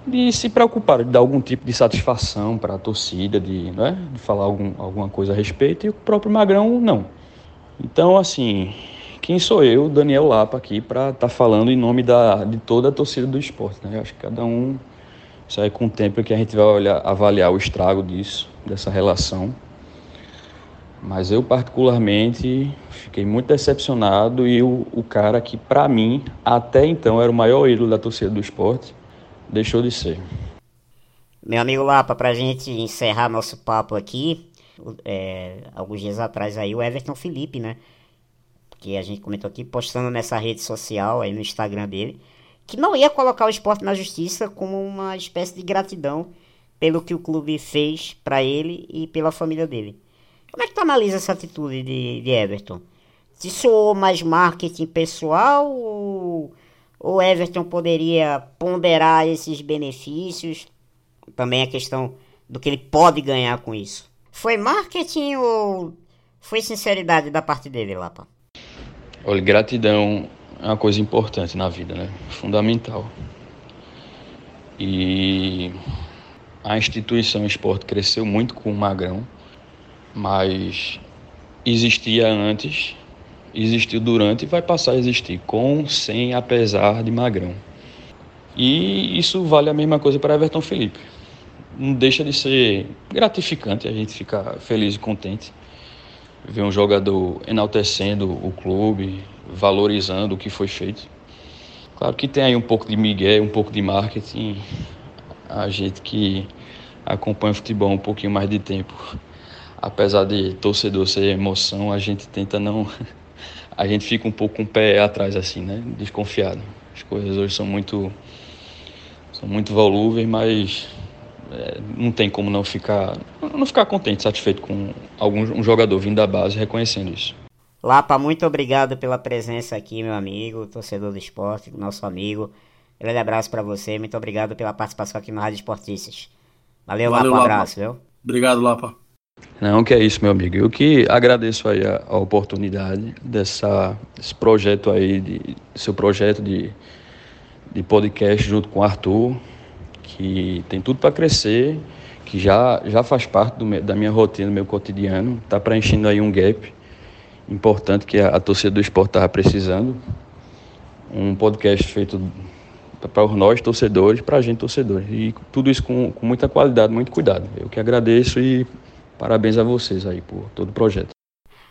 de se preocupar, de dar algum tipo de satisfação para a torcida, de, né, de falar algum, alguma coisa a respeito, e o próprio Magrão não. Então, assim, quem sou eu, Daniel Lapa, aqui, para estar tá falando em nome da, de toda a torcida do esporte? Né? Eu acho que cada um, aí com o tempo que a gente vai olhar, avaliar o estrago disso, dessa relação. Mas eu, particularmente, fiquei muito decepcionado e o, o cara que, para mim, até então era o maior ídolo da torcida do esporte, deixou de ser. Meu amigo Lapa, pra gente encerrar nosso papo aqui, é, alguns dias atrás aí, o Everton Felipe, né? Que a gente comentou aqui, postando nessa rede social, aí no Instagram dele, que não ia colocar o esporte na justiça como uma espécie de gratidão pelo que o clube fez para ele e pela família dele. Como é que tu analisa essa atitude de, de Everton? Se soou mais marketing pessoal ou, ou Everton poderia ponderar esses benefícios? Também a questão do que ele pode ganhar com isso. Foi marketing ou foi sinceridade da parte dele, Lapa? Olha, gratidão é uma coisa importante na vida, né? Fundamental. E a instituição esporte cresceu muito com o Magrão mas existia antes, existiu durante e vai passar a existir, com, sem, apesar de Magrão. E isso vale a mesma coisa para Everton Felipe. Não deixa de ser gratificante a gente ficar feliz e contente ver um jogador enaltecendo o clube, valorizando o que foi feito. Claro que tem aí um pouco de migué, um pouco de marketing. A gente que acompanha o futebol um pouquinho mais de tempo apesar de torcedor ser emoção, a gente tenta não. A gente fica um pouco com o pé atrás, assim, né? Desconfiado. As coisas hoje são muito. são muito volúveis, mas é, não tem como não ficar. não ficar contente, satisfeito com algum um jogador vindo da base reconhecendo isso. Lapa, muito obrigado pela presença aqui, meu amigo, torcedor do esporte, nosso amigo. Grande abraço para você, muito obrigado pela participação aqui no Rádio Esportistas. Valeu, Valeu Lapa, um abraço, viu? Obrigado, Lapa. Não, que é isso, meu amigo. Eu que agradeço aí a, a oportunidade dessa, desse projeto aí, de, seu projeto de, de podcast junto com o Arthur, que tem tudo para crescer, que já, já faz parte da minha rotina, do meu cotidiano, está preenchendo aí um gap importante que a, a torcida do esporte estava precisando. Um podcast feito para nós torcedores, para a gente torcedores. E tudo isso com, com muita qualidade, muito cuidado. Eu que agradeço e Parabéns a vocês aí por todo o projeto.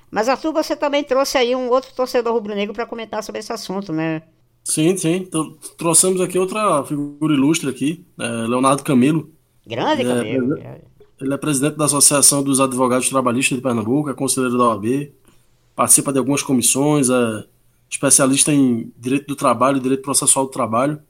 Mas Arthur, você também trouxe aí um outro torcedor rubro-negro para comentar sobre esse assunto, né? Sim, sim. Trouxemos aqui outra figura ilustre aqui, é Leonardo Camilo. Grande ele Camilo. É, ele é presidente da Associação dos Advogados Trabalhistas de Pernambuco, é conselheiro da OAB, participa de algumas comissões, é especialista em direito do trabalho direito processual do trabalho.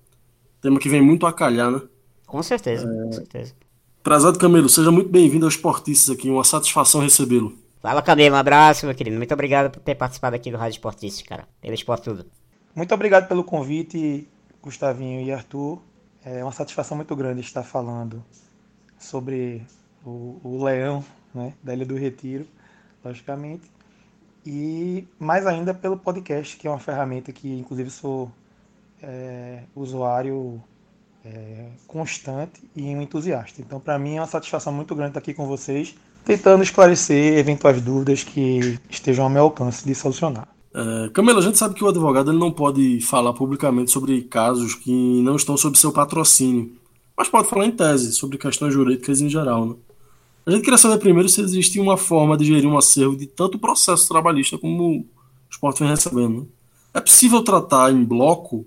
Tema que vem muito a calhar, né? Com certeza, é... com certeza. Prezado Camilo, seja muito bem-vindo aos Esportistas aqui, uma satisfação recebê-lo. Fala Camilo, um abraço, meu querido. Muito obrigado por ter participado aqui do Rádio Esportistas, cara. Pelo Esporte Tudo. Muito obrigado pelo convite, Gustavinho e Arthur. É uma satisfação muito grande estar falando sobre o, o leão né, da Ilha do Retiro, logicamente. E mais ainda pelo podcast, que é uma ferramenta que, inclusive, sou é, usuário é, constante e um entusiasta. Então, para mim, é uma satisfação muito grande estar aqui com vocês, tentando esclarecer eventuais dúvidas que estejam ao meu alcance de solucionar. É, Camila, a gente sabe que o advogado ele não pode falar publicamente sobre casos que não estão sob seu patrocínio, mas pode falar em tese sobre questões jurídicas em geral. Né? A gente queria saber primeiro se existe uma forma de gerir um acervo de tanto processo trabalhista como o esporte vem recebendo. Né? É possível tratar em bloco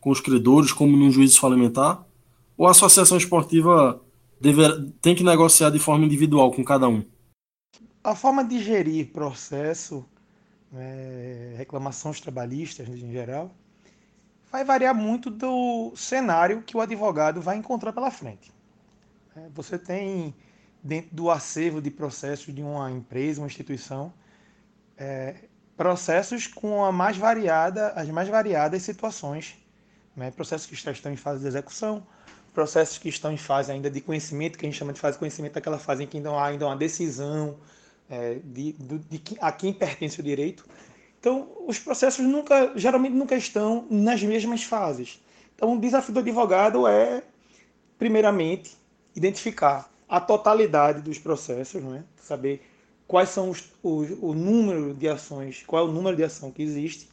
com os credores, como num juízo falimentar? Ou a associação esportiva dever, tem que negociar de forma individual com cada um? A forma de gerir processo, é, reclamações trabalhistas em geral, vai variar muito do cenário que o advogado vai encontrar pela frente. É, você tem dentro do acervo de processos de uma empresa, uma instituição, é, processos com a mais variada, as mais variadas situações né? processos que estão em fase de execução, processos que estão em fase ainda de conhecimento, que a gente chama de fase de conhecimento, aquela fase em que ainda há ainda uma decisão é, de, de, de, a quem pertence o direito. Então, os processos nunca, geralmente nunca estão nas mesmas fases. Então, o desafio do advogado é, primeiramente, identificar a totalidade dos processos, né? saber quais são os, os, o número de ações, qual é o número de ação que existe.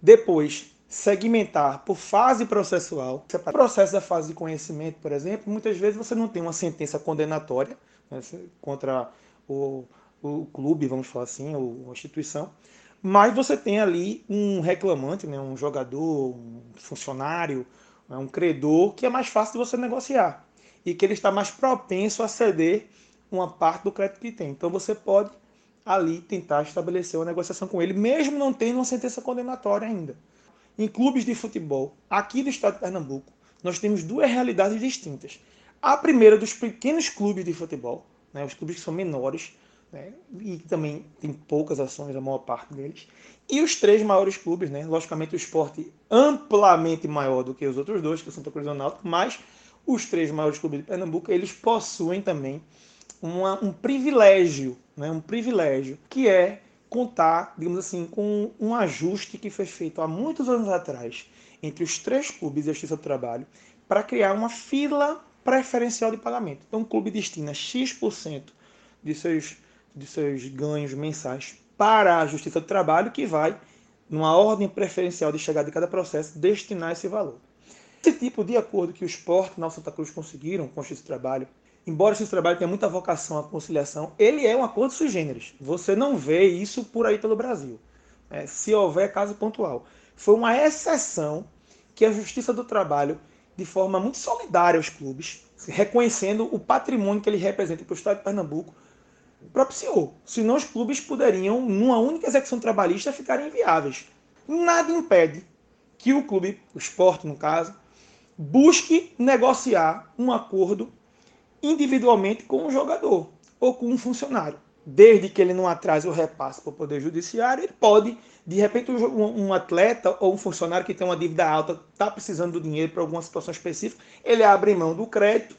Depois, segmentar por fase processual. O processo da fase de conhecimento, por exemplo, muitas vezes você não tem uma sentença condenatória né, contra o, o clube, vamos falar assim, ou a instituição, mas você tem ali um reclamante, né, um jogador, um funcionário, né, um credor, que é mais fácil de você negociar e que ele está mais propenso a ceder uma parte do crédito que tem. Então você pode ali tentar estabelecer uma negociação com ele, mesmo não tendo uma sentença condenatória ainda. Em clubes de futebol, aqui do estado de Pernambuco, nós temos duas realidades distintas. A primeira dos pequenos clubes de futebol, né, os clubes que são menores, né, e também tem poucas ações, a maior parte deles. E os três maiores clubes, né, logicamente o esporte amplamente maior do que os outros dois, que é o Santa Cruz e o Náutico, mas os três maiores clubes de Pernambuco, eles possuem também uma, um privilégio, né, um privilégio, que é contar, digamos assim, com um ajuste que foi feito há muitos anos atrás entre os três clubes e a Justiça do Trabalho para criar uma fila preferencial de pagamento. Então, o clube destina X% de seus, de seus ganhos mensais para a Justiça do Trabalho, que vai, numa ordem preferencial de chegada de cada processo, destinar esse valor. Esse tipo de acordo que o Sport e o Santa Cruz conseguiram com a Justiça do Trabalho embora esse trabalho tenha muita vocação à conciliação, ele é um acordo sui generis. Você não vê isso por aí pelo Brasil. É, se houver caso pontual. Foi uma exceção que a Justiça do Trabalho, de forma muito solidária aos clubes, reconhecendo o patrimônio que ele representa para o Estado de Pernambuco, propiciou. Senão os clubes poderiam, numa única execução trabalhista, ficarem inviáveis. Nada impede que o clube, o esporte no caso, busque negociar um acordo individualmente com um jogador ou com um funcionário. Desde que ele não atrase o repasse para o Poder Judiciário, ele pode, de repente, um, atleta ou um funcionário que tem uma dívida alta, está precisando do dinheiro para alguma situação específica, ele abre mão do crédito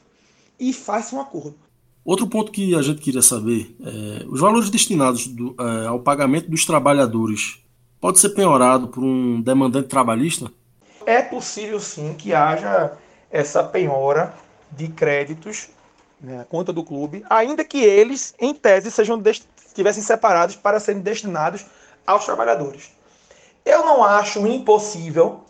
e faz um acordo. Outro ponto que a gente queria saber é os valores destinados do, é, ao pagamento dos trabalhadores pode ser penhorado por um demandante trabalhista? É possível sim que haja essa penhora de créditos né, conta do clube, ainda que eles, em tese, sejam estivessem separados para serem destinados aos trabalhadores. Eu não acho impossível,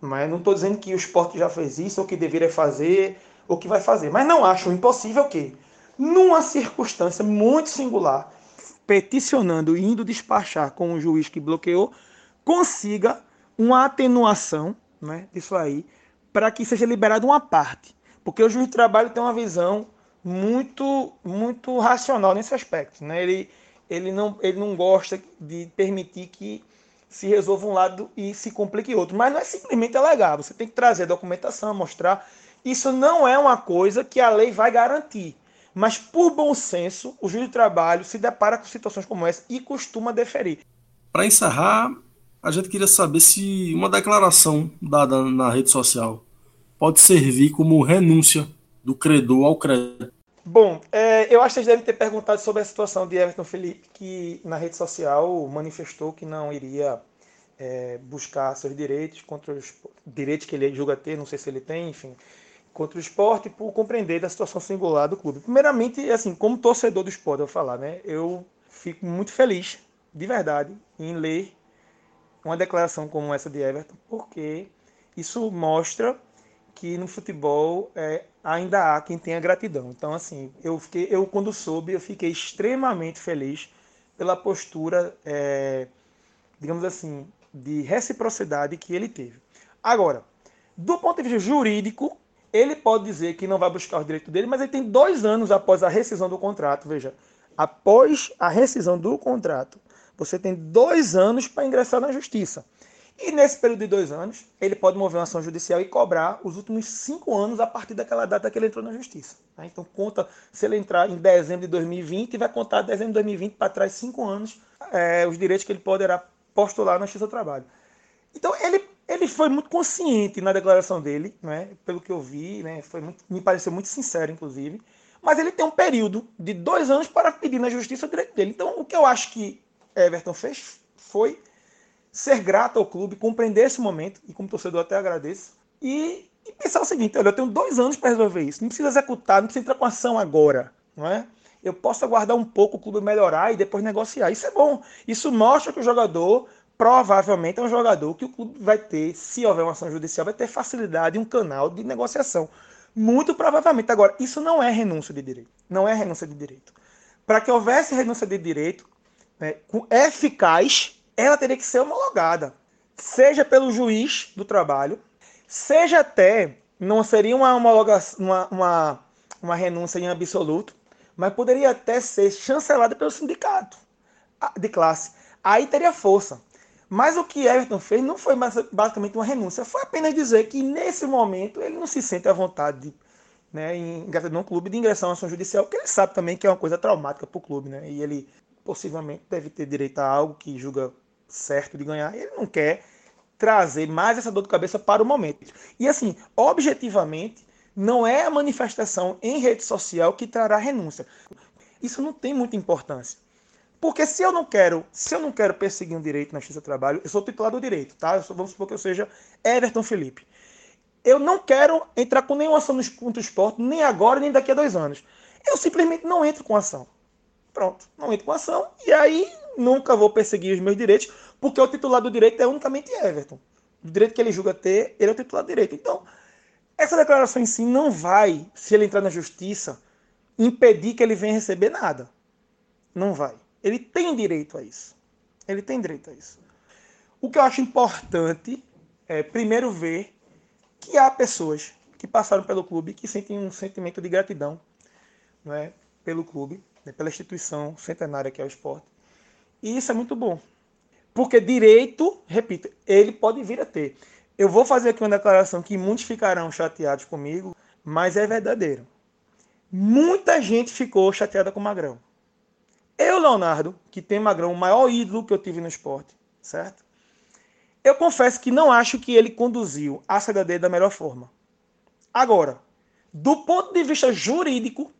mas não estou dizendo que o esporte já fez isso, ou que deveria fazer, ou que vai fazer, mas não acho impossível que, numa circunstância muito singular, peticionando e indo despachar com o juiz que bloqueou, consiga uma atenuação né, disso aí, para que seja liberada uma parte. Porque o juiz de trabalho tem uma visão muito muito racional nesse aspecto. Né? Ele, ele, não, ele não gosta de permitir que se resolva um lado e se complique outro. Mas não é simplesmente alegar, você tem que trazer documentação, mostrar. Isso não é uma coisa que a lei vai garantir. Mas, por bom senso, o juiz de trabalho se depara com situações como essa e costuma deferir. Para encerrar, a gente queria saber se uma declaração dada na rede social pode servir como renúncia do credor ao crédito. Bom, é, eu acho que vocês devem ter perguntado sobre a situação de Everton Felipe, que na rede social manifestou que não iria é, buscar seus direitos contra os direitos que ele julga ter, não sei se ele tem, enfim, contra o esporte, por compreender da situação singular do clube. Primeiramente, assim, como torcedor do esporte, eu vou falar, né? Eu fico muito feliz, de verdade, em ler uma declaração como essa de Everton, porque isso mostra que no futebol é, ainda há quem tenha gratidão. Então, assim, eu, fiquei, eu quando soube, eu fiquei extremamente feliz pela postura, é, digamos assim, de reciprocidade que ele teve. Agora, do ponto de vista jurídico, ele pode dizer que não vai buscar os direitos dele, mas ele tem dois anos após a rescisão do contrato. Veja, após a rescisão do contrato, você tem dois anos para ingressar na justiça. E nesse período de dois anos, ele pode mover uma ação judicial e cobrar os últimos cinco anos a partir daquela data que ele entrou na justiça. Né? Então, conta, se ele entrar em dezembro de 2020, vai contar dezembro de 2020 para trás cinco anos é, os direitos que ele poderá postular na Justiça do Trabalho. Então, ele, ele foi muito consciente na declaração dele, né? pelo que eu vi, né? foi muito, me pareceu muito sincero, inclusive. Mas ele tem um período de dois anos para pedir na justiça o direito dele. Então, o que eu acho que Everton fez foi ser grato ao clube, compreender esse momento, e como torcedor até agradeço, e, e pensar o seguinte: olha, eu tenho dois anos para resolver isso, não precisa executar, não precisa entrar com ação agora, não é? Eu posso aguardar um pouco o clube melhorar e depois negociar. Isso é bom. Isso mostra que o jogador provavelmente é um jogador que o clube vai ter, se houver uma ação judicial, vai ter facilidade, um canal de negociação. Muito provavelmente. Agora, isso não é renúncia de direito. Não é renúncia de direito. Para que houvesse renúncia de direito né, eficaz, ela teria que ser homologada, seja pelo juiz do trabalho, seja até, não seria uma homologação, uma, uma, uma renúncia em absoluto, mas poderia até ser chancelada pelo sindicato de classe. Aí teria força. Mas o que Everton fez não foi basicamente uma renúncia, foi apenas dizer que nesse momento ele não se sente à vontade de, né, em num clube de ingressar uma ação judicial, porque ele sabe também que é uma coisa traumática para o clube, né? E ele possivelmente deve ter direito a algo que julga certo de ganhar, ele não quer trazer mais essa dor de cabeça para o momento. E assim, objetivamente, não é a manifestação em rede social que trará renúncia. Isso não tem muita importância. Porque se eu não quero, se eu não quero perseguir um direito na justiça do trabalho, eu sou titular do direito, tá? Sou, vamos supor que eu seja Everton Felipe. Eu não quero entrar com nenhuma ação contra o esporte, nem agora, nem daqui a dois anos. Eu simplesmente não entro com ação. Pronto, não entro com ação. E aí nunca vou perseguir os meus direitos, porque o titular do direito é unicamente Everton. O direito que ele julga ter, ele é o titular do direito. Então, essa declaração em si não vai, se ele entrar na justiça, impedir que ele venha receber nada. Não vai. Ele tem direito a isso. Ele tem direito a isso. O que eu acho importante é, primeiro, ver que há pessoas que passaram pelo clube que sentem um sentimento de gratidão não é, pelo clube, né, pela instituição centenária que é o esporte. E isso é muito bom. Porque direito, repito, ele pode vir a ter. Eu vou fazer aqui uma declaração que muitos ficarão chateados comigo, mas é verdadeiro. Muita gente ficou chateada com o Magrão. Eu, Leonardo, que tem Magrão, o maior ídolo que eu tive no esporte, certo? Eu confesso que não acho que ele conduziu a dele da melhor forma. Agora, do ponto de vista jurídico,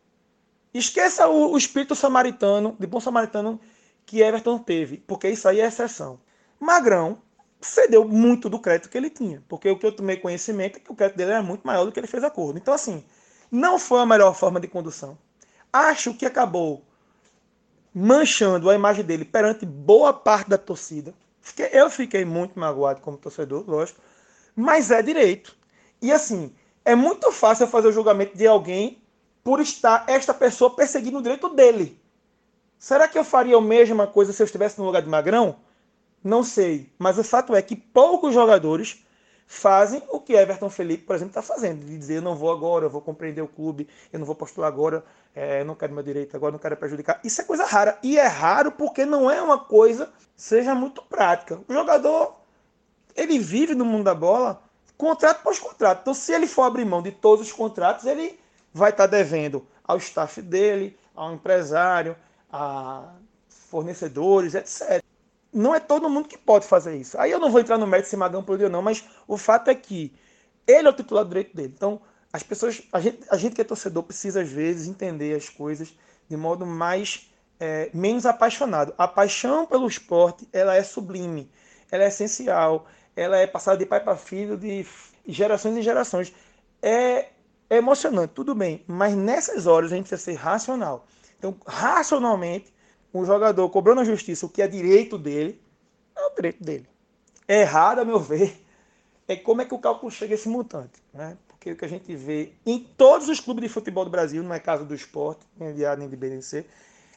Esqueça o, o espírito samaritano, de bom samaritano que Everton teve, porque isso aí é exceção. Magrão cedeu muito do crédito que ele tinha, porque o que eu tomei conhecimento é que o crédito dele era muito maior do que ele fez acordo. Então, assim, não foi a melhor forma de condução. Acho que acabou manchando a imagem dele perante boa parte da torcida. Eu fiquei muito magoado como torcedor, lógico, mas é direito. E assim, é muito fácil fazer o julgamento de alguém por estar esta pessoa perseguindo o direito dele. Será que eu faria a mesma coisa se eu estivesse no lugar de Magrão? Não sei. Mas o fato é que poucos jogadores fazem o que Everton Felipe, por exemplo, está fazendo. De dizer, eu não vou agora, eu vou compreender o clube, eu não vou postular agora, é, não quero meu direito agora, não quero prejudicar. Isso é coisa rara. E é raro porque não é uma coisa seja muito prática. O jogador, ele vive no mundo da bola contrato pós contrato. Então, se ele for abrir mão de todos os contratos, ele vai estar tá devendo ao staff dele, ao empresário, a fornecedores, etc. Não é todo mundo que pode fazer isso. Aí eu não vou entrar no mérito se Magão pode ou não, mas o fato é que ele é o titular do direito dele. Então, as pessoas, a gente, a gente que é torcedor precisa às vezes entender as coisas de modo mais é, menos apaixonado. A paixão pelo esporte, ela é sublime, ela é essencial, ela é passada de pai para filho, de gerações em gerações. É, é emocionante, tudo bem, mas nessas horas a gente precisa ser racional. Então, racionalmente, um jogador cobrando a justiça o que é direito dele, é o direito dele. É errado, a meu ver, é como é que o cálculo chega a esse montante. Né? Porque o que a gente vê em todos os clubes de futebol do Brasil, não é caso do esporte, nem de A nem de BNC,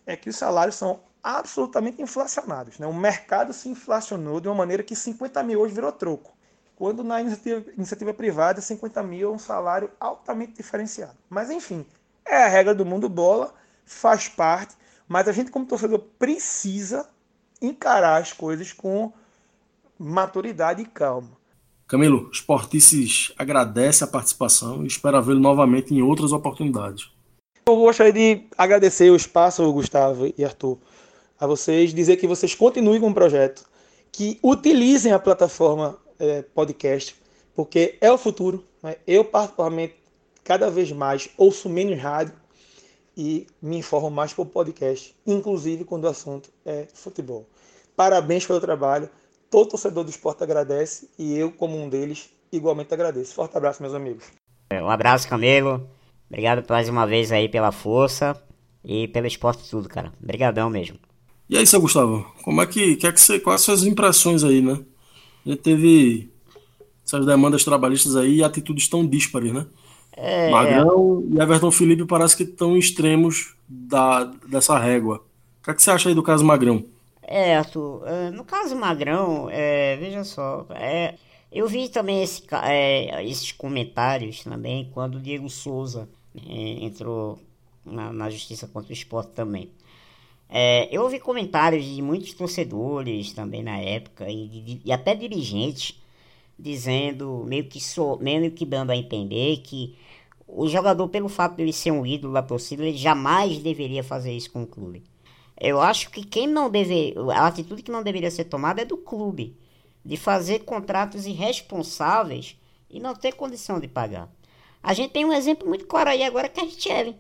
é que os salários são absolutamente inflacionados. Né? O mercado se inflacionou de uma maneira que 50 mil hoje virou troco. Quando na iniciativa, iniciativa privada, 50 mil é um salário altamente diferenciado. Mas enfim, é a regra do mundo bola, faz parte, mas a gente, como torcedor, precisa encarar as coisas com maturidade e calma. Camilo, Sportices agradece a participação e espera vê-lo novamente em outras oportunidades. Eu gostaria de agradecer o espaço, Gustavo e Arthur, a vocês, dizer que vocês continuem com o projeto, que utilizem a plataforma é, podcast, porque é o futuro. Né? Eu, particularmente, cada vez mais ouço menos rádio e me informo mais por podcast, inclusive quando o assunto é futebol. Parabéns pelo trabalho. Todo torcedor do esporte agradece e eu, como um deles, igualmente agradeço. Forte abraço, meus amigos. Um abraço, Camilo. Obrigado mais uma vez aí pela força e pelo esporte tudo, cara. Obrigadão mesmo. E aí, seu Gustavo, como é que, que, é que você, quais são as suas impressões aí, né? A gente teve essas demandas trabalhistas aí e atitudes tão díspares, né? É, Magrão e Everton Felipe parece que estão extremos da, dessa régua. O que, é que você acha aí do caso Magrão? É, Arthur, é, no caso Magrão, é, veja só, é, eu vi também esse, é, esses comentários também quando o Diego Souza é, entrou na, na, justiça contra o esporte também. É, eu ouvi comentários de muitos torcedores também na época e, de, e até dirigentes dizendo, meio que, so, meio que dando a entender que o jogador, pelo fato de ele ser um ídolo da torcida, ele jamais deveria fazer isso com o clube. Eu acho que quem não deve, a atitude que não deveria ser tomada é do clube, de fazer contratos irresponsáveis e não ter condição de pagar. A gente tem um exemplo muito claro aí agora que é a Richelli,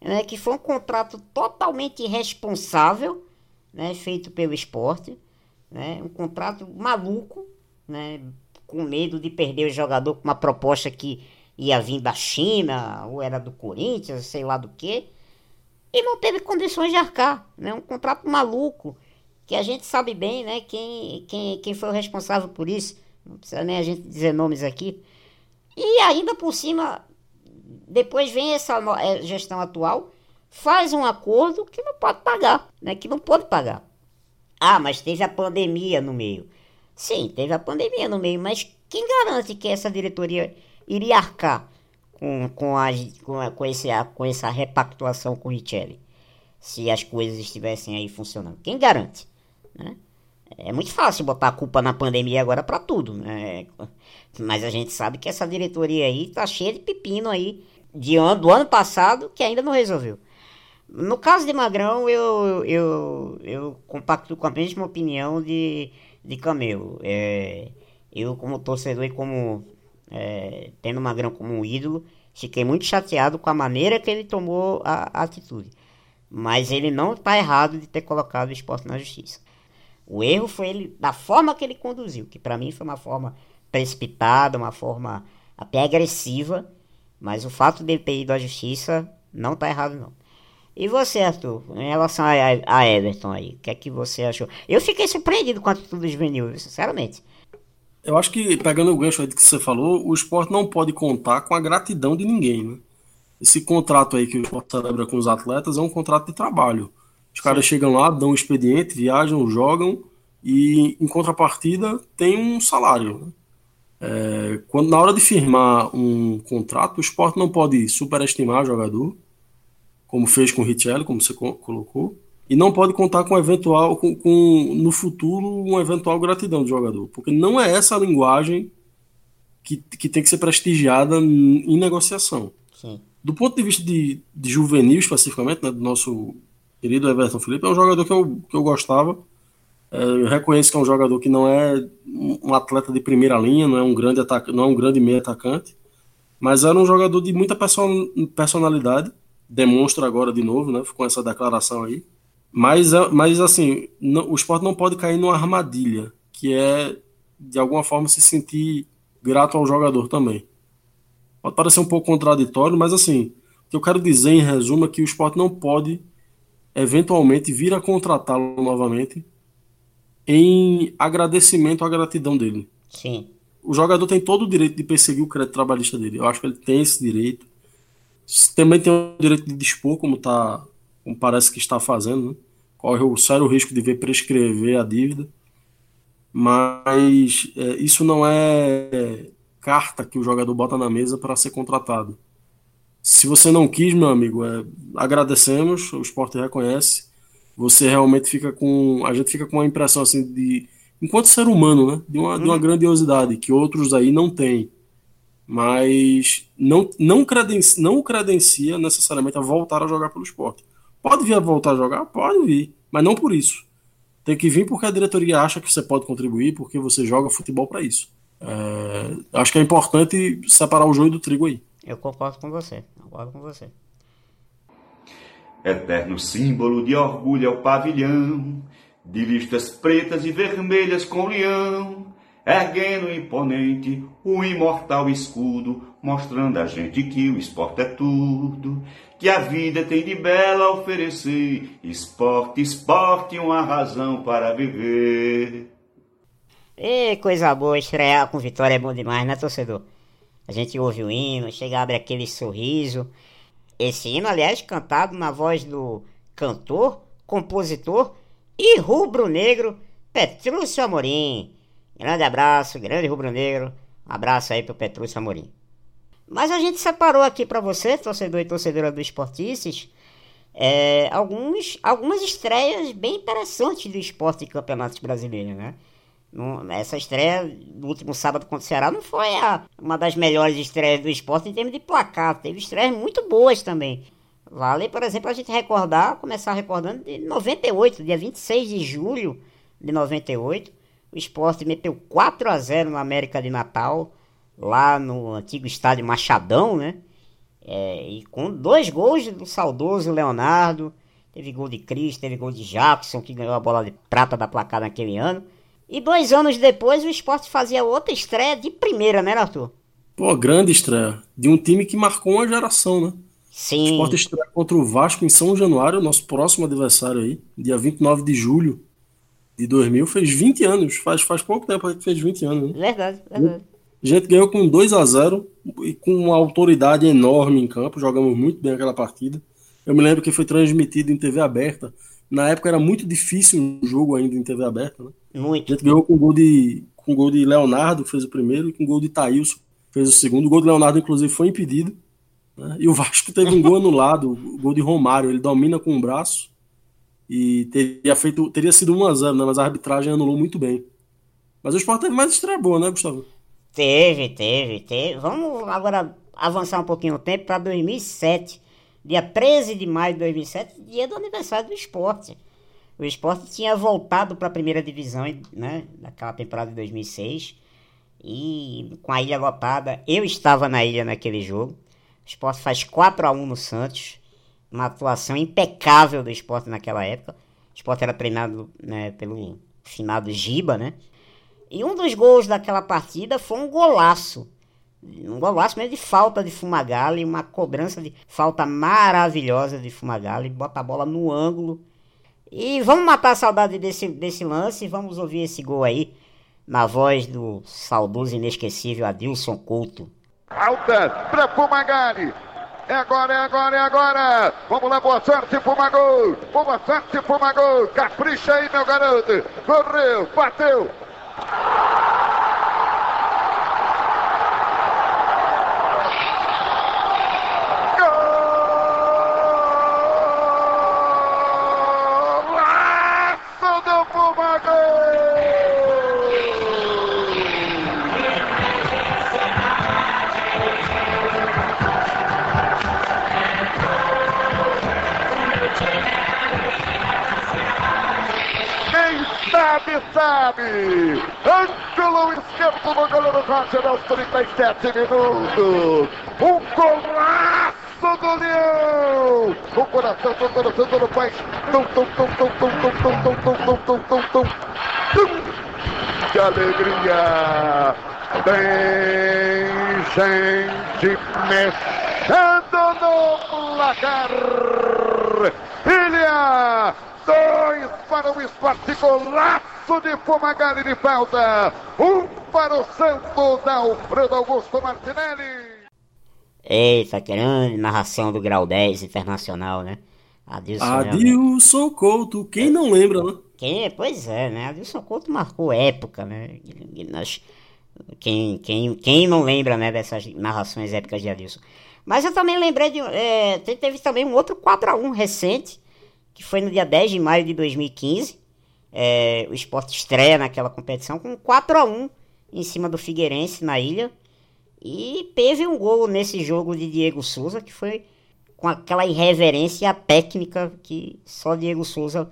né, que foi um contrato totalmente irresponsável, né, feito pelo esporte, né, um contrato maluco, né, com medo de perder o jogador com uma proposta que ia vir da China, ou era do Corinthians, sei lá do que, e não teve condições de arcar, né, um contrato maluco, que a gente sabe bem, né, quem, quem, quem foi o responsável por isso, não precisa nem a gente dizer nomes aqui, e ainda por cima, depois vem essa é, gestão atual, faz um acordo que não pode pagar, né? Que não pode pagar. Ah, mas teve a pandemia no meio. Sim, teve a pandemia no meio, mas quem garante que essa diretoria iria arcar com, com, a, com, a, com, esse, com essa repactuação com o Richelli? Se as coisas estivessem aí funcionando. Quem garante? Né? É muito fácil botar a culpa na pandemia agora para tudo, né? Mas a gente sabe que essa diretoria aí tá cheia de pepino aí de ano, do ano passado que ainda não resolveu. No caso de Magrão, eu, eu, eu compacto com a mesma opinião de, de Camelo. É, eu, como torcedor e como é, tendo Magrão como um ídolo, Fiquei muito chateado com a maneira que ele tomou a, a atitude. Mas ele não está errado de ter colocado o esporte na justiça. O erro foi ele da forma que ele conduziu, que para mim foi uma forma precipitada, uma forma até agressiva, mas o fato de ele ter ido à justiça não está errado não. E você, Arthur, em relação a, a, Everton aí, o que é que você achou? Eu fiquei surpreendido com a atitude do juvenil, sinceramente. Eu acho que, pegando o gancho aí que você falou, o esporte não pode contar com a gratidão de ninguém, né? Esse contrato aí que o esporte celebra com os atletas é um contrato de trabalho. Os caras chegam lá, dão um expediente, viajam, jogam e, em contrapartida, tem um salário. Né? É, quando, na hora de firmar um contrato, o esporte não pode superestimar o jogador, como fez com o Richelli, como você colocou, e não pode contar com eventual, com, com, no futuro, uma eventual gratidão do jogador, porque não é essa a linguagem que, que tem que ser prestigiada em negociação. Sim. Do ponto de vista de, de juvenil, especificamente, né, do nosso querido Everton Felipe, é um jogador que eu, que eu gostava. É, eu reconheço que é um jogador que não é um atleta de primeira linha, não é um grande, ataca, não é um grande meio atacante, mas era um jogador de muita personalidade demonstra agora de novo, né, com essa declaração aí. Mas, é, mas assim, não, o esporte não pode cair numa armadilha, que é, de alguma forma, se sentir grato ao jogador também. Pode parecer um pouco contraditório, mas assim, o que eu quero dizer em resumo é que o esporte não pode, eventualmente, vir a contratá-lo novamente em agradecimento à gratidão dele. Sim. O jogador tem todo o direito de perseguir o crédito trabalhista dele. Eu acho que ele tem esse direito também tem o direito de dispor, como, tá, como parece que está fazendo, né? corre o sério risco de ver prescrever a dívida, mas é, isso não é carta que o jogador bota na mesa para ser contratado. Se você não quis, meu amigo, é, agradecemos, o esporte reconhece. Você realmente fica com. A gente fica com uma impressão assim de. Enquanto ser humano, né? De uma, de uma uhum. grandiosidade que outros aí não têm mas não, não, credencia, não credencia necessariamente a voltar a jogar pelo esporte. Pode vir a voltar a jogar? Pode vir, mas não por isso. Tem que vir porque a diretoria acha que você pode contribuir, porque você joga futebol para isso. É, acho que é importante separar o joio do trigo aí. Eu concordo com você, concordo com você. Eterno símbolo de orgulho é o pavilhão, de listas pretas e vermelhas com leão erguendo imponente o imortal escudo, mostrando a gente que o esporte é tudo, que a vida tem de bela a oferecer, esporte, esporte, uma razão para viver. E coisa boa, estrear com vitória é bom demais, né, torcedor? A gente ouve o hino, chega abre aquele sorriso. Esse hino, aliás, cantado na voz do cantor, compositor e rubro-negro Petrúcio Amorim. Grande abraço, grande rubro-negro. Um abraço aí pro Petrúcio Amorim. Mas a gente separou aqui para você, torcedor e torcedora do Esportices, é, alguns, algumas estreias bem interessantes do esporte de campeonatos brasileiros, né? Essa estreia do último sábado contra o Ceará não foi a, uma das melhores estreias do esporte em termos de placar. Teve estreias muito boas também. Vale, por exemplo, a gente recordar, começar recordando de 98, dia 26 de julho de 98, o esporte meteu 4 a 0 no América de Natal, lá no antigo estádio Machadão, né? É, e com dois gols do saudoso Leonardo. Teve gol de Cris, teve gol de Jackson, que ganhou a bola de prata da placar naquele ano. E dois anos depois o esporte fazia outra estreia de primeira, né, Arthur? Pô, grande estreia. De um time que marcou uma geração, né? Sim. O esporte estreia contra o Vasco em São Januário, nosso próximo adversário aí, dia 29 de julho de 2000 fez 20 anos. Faz, faz pouco tempo que fez 20 anos. Né? Verdade, verdade. A gente ganhou com 2 a 0 e com uma autoridade enorme em campo. Jogamos muito bem aquela partida. Eu me lembro que foi transmitido em TV aberta. Na época era muito difícil o jogo ainda em TV aberta. Né? Muito. A gente ganhou com gol de, com gol de Leonardo, que fez o primeiro, e com gol de Thailson, fez o segundo. O gol de Leonardo, inclusive, foi impedido. Né? E o Vasco teve um gol anulado, o gol de Romário. Ele domina com o braço e teria feito teria sido 1 a 0 né? mas a arbitragem anulou muito bem. Mas o Sport teve mais estreia boa, né, Gustavo? Teve, teve, teve. Vamos agora avançar um pouquinho o tempo para 2007. Dia 13 de maio de 2007, dia do aniversário do esporte. O esporte tinha voltado para a primeira divisão, né, naquela temporada de 2006. E com a ilha lotada, eu estava na ilha naquele jogo. esporte faz 4 a 1 no Santos. Uma atuação impecável do esporte naquela época. O esporte era treinado né, pelo finado Giba, né? E um dos gols daquela partida foi um golaço. Um golaço mesmo de falta de Fumagalli, uma cobrança de falta maravilhosa de Fumagalli, bota a bola no ângulo. E vamos matar a saudade desse, desse lance vamos ouvir esse gol aí, na voz do saudoso inesquecível Adilson Couto. Alta para Fumagalli. É agora, é agora, é agora. Vamos lá, boa sorte, Fumagol. Boa sorte, Fumagol. Capricha aí, meu garoto. Correu, bateu. Aos 37 minutos! Um golaço do Leão! O coração do coração do pai! Tum, tum, tum, tum, tum, tum, tum, tum, tum, tum, tum, tum, tum! Que alegria! Tem gente mexendo no placar! Ilha! Dois para o esporte, golaço de Fumagalli de falta. Um para o Santos, da Alfredo Augusto Martinelli. Eita, grande narração do Grau 10 Internacional, né? Adilson, Adilson Couto, quem não lembra, né? Quem, pois é, né? Adilson Couto marcou época, né? Quem, quem, quem não lembra, né, dessas narrações épicas de Adilson? Mas eu também lembrei de. É, teve também um outro 4x1 recente que foi no dia 10 de maio de 2015. É, o esporte estreia naquela competição com 4 a 1 em cima do Figueirense na ilha. E teve um gol nesse jogo de Diego Souza, que foi com aquela irreverência técnica que só Diego Souza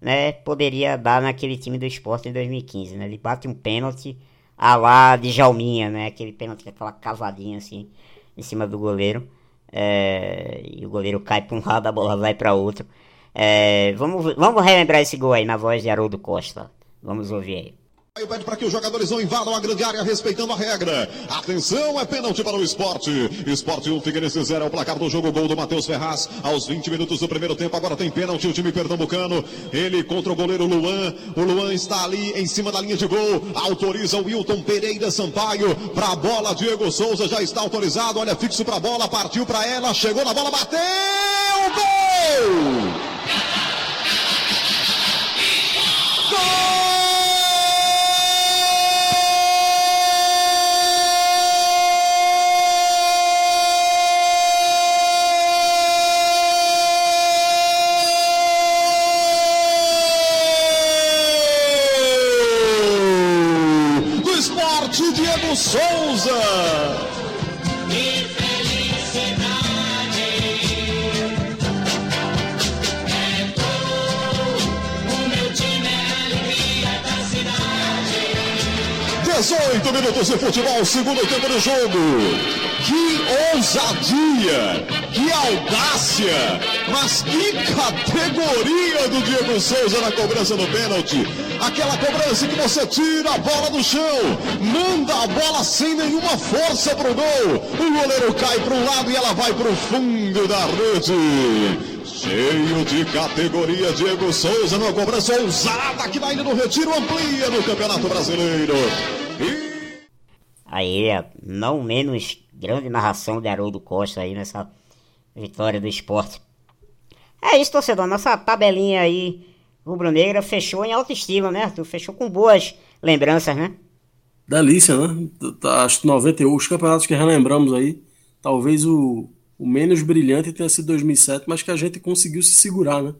né, poderia dar naquele time do esporte em 2015. Né? Ele bate um pênalti a lá de Jalminha, né? aquele pênalti aquela cavadinha assim em cima do goleiro. É, e o goleiro cai para um lado, a bola vai para outro. É, vamos, vamos relembrar esse gol aí na voz de Haroldo Costa. Vamos ouvir aí. Eu pede para que os jogadores não invadam a grande área, respeitando a regra. Atenção, é pênalti para o esporte. Esporte 1, Figueirense 0 é o placar do jogo. Gol do Matheus Ferraz aos 20 minutos do primeiro tempo. Agora tem pênalti o time pernambucano. Ele contra o goleiro Luan. O Luan está ali em cima da linha de gol. Autoriza o Wilton Pereira Sampaio para a bola. Diego Souza já está autorizado. Olha, fixo para a bola. Partiu para ela. Chegou na bola, bateu. Gol! Futebol, segundo tempo do jogo. Que ousadia, que audácia, mas que categoria do Diego Souza na cobrança do pênalti. Aquela cobrança que você tira a bola do chão, manda a bola sem nenhuma força pro gol. O goleiro cai para um lado e ela vai para o fundo da rede. Cheio de categoria, Diego Souza numa cobrança ousada que na ilha do Retiro amplia no Campeonato Brasileiro. E... Aí, não menos grande narração de Haroldo Costa aí nessa vitória do esporte. É isso, torcedor. Nossa tabelinha aí rubro-negra fechou em alto estilo, né? Fechou com boas lembranças, né? Delícia, né? Tá, acho que 91, os campeonatos que relembramos aí, talvez o, o menos brilhante tenha sido 2007, mas que a gente conseguiu se segurar, né?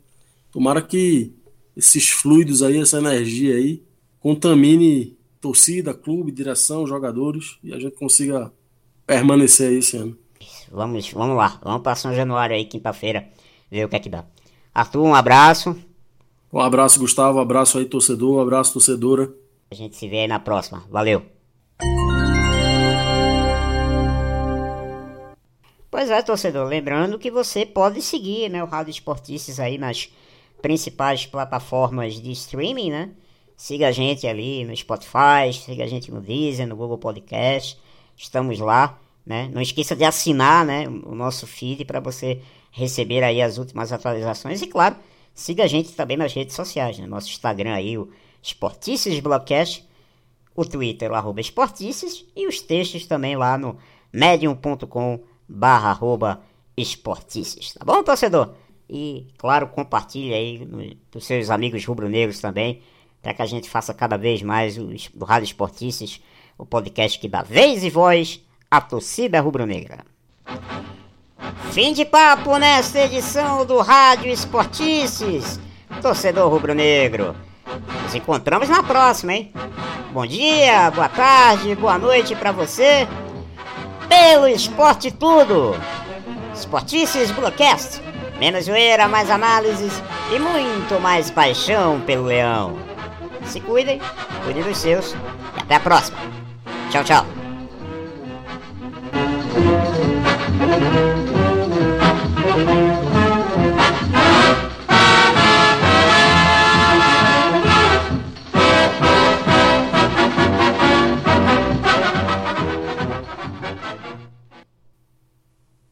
Tomara que esses fluidos aí, essa energia aí, contamine torcida, clube, direção, jogadores e a gente consiga permanecer aí esse ano. Vamos, vamos lá, vamos para São Januário aí, quinta-feira, ver o que é que dá. Arthur, um abraço. Um abraço, Gustavo, um abraço aí, torcedor, um abraço, torcedora. A gente se vê aí na próxima. Valeu! Pois é, torcedor, lembrando que você pode seguir né, o Rádio Esportices aí nas principais plataformas de streaming, né? Siga a gente ali no Spotify, siga a gente no Deezer, no Google Podcast. Estamos lá, né? Não esqueça de assinar, né, o nosso feed para você receber aí as últimas atualizações e claro, siga a gente também nas redes sociais, né? Nosso Instagram aí, o Esportices Blogcast, o Twitter, o arroba Esportices e os textos também lá no medium.com barra arroba esportices, tá bom, torcedor? E, claro, compartilhe aí dos seus amigos rubro-negros também, para que a gente faça cada vez mais o, Rádio Esportices, o podcast que dá vez e voz à torcida rubro-negra. Fim de papo nesta edição do Rádio Esportices, torcedor rubro-negro. Nos encontramos na próxima, hein? Bom dia, boa tarde, boa noite para você. Pelo esporte tudo. Esportices Broadcast. Menos zoeira, mais análises e muito mais paixão pelo leão. Se cuidem, cuidem dos seus e até a próxima. Tchau, tchau.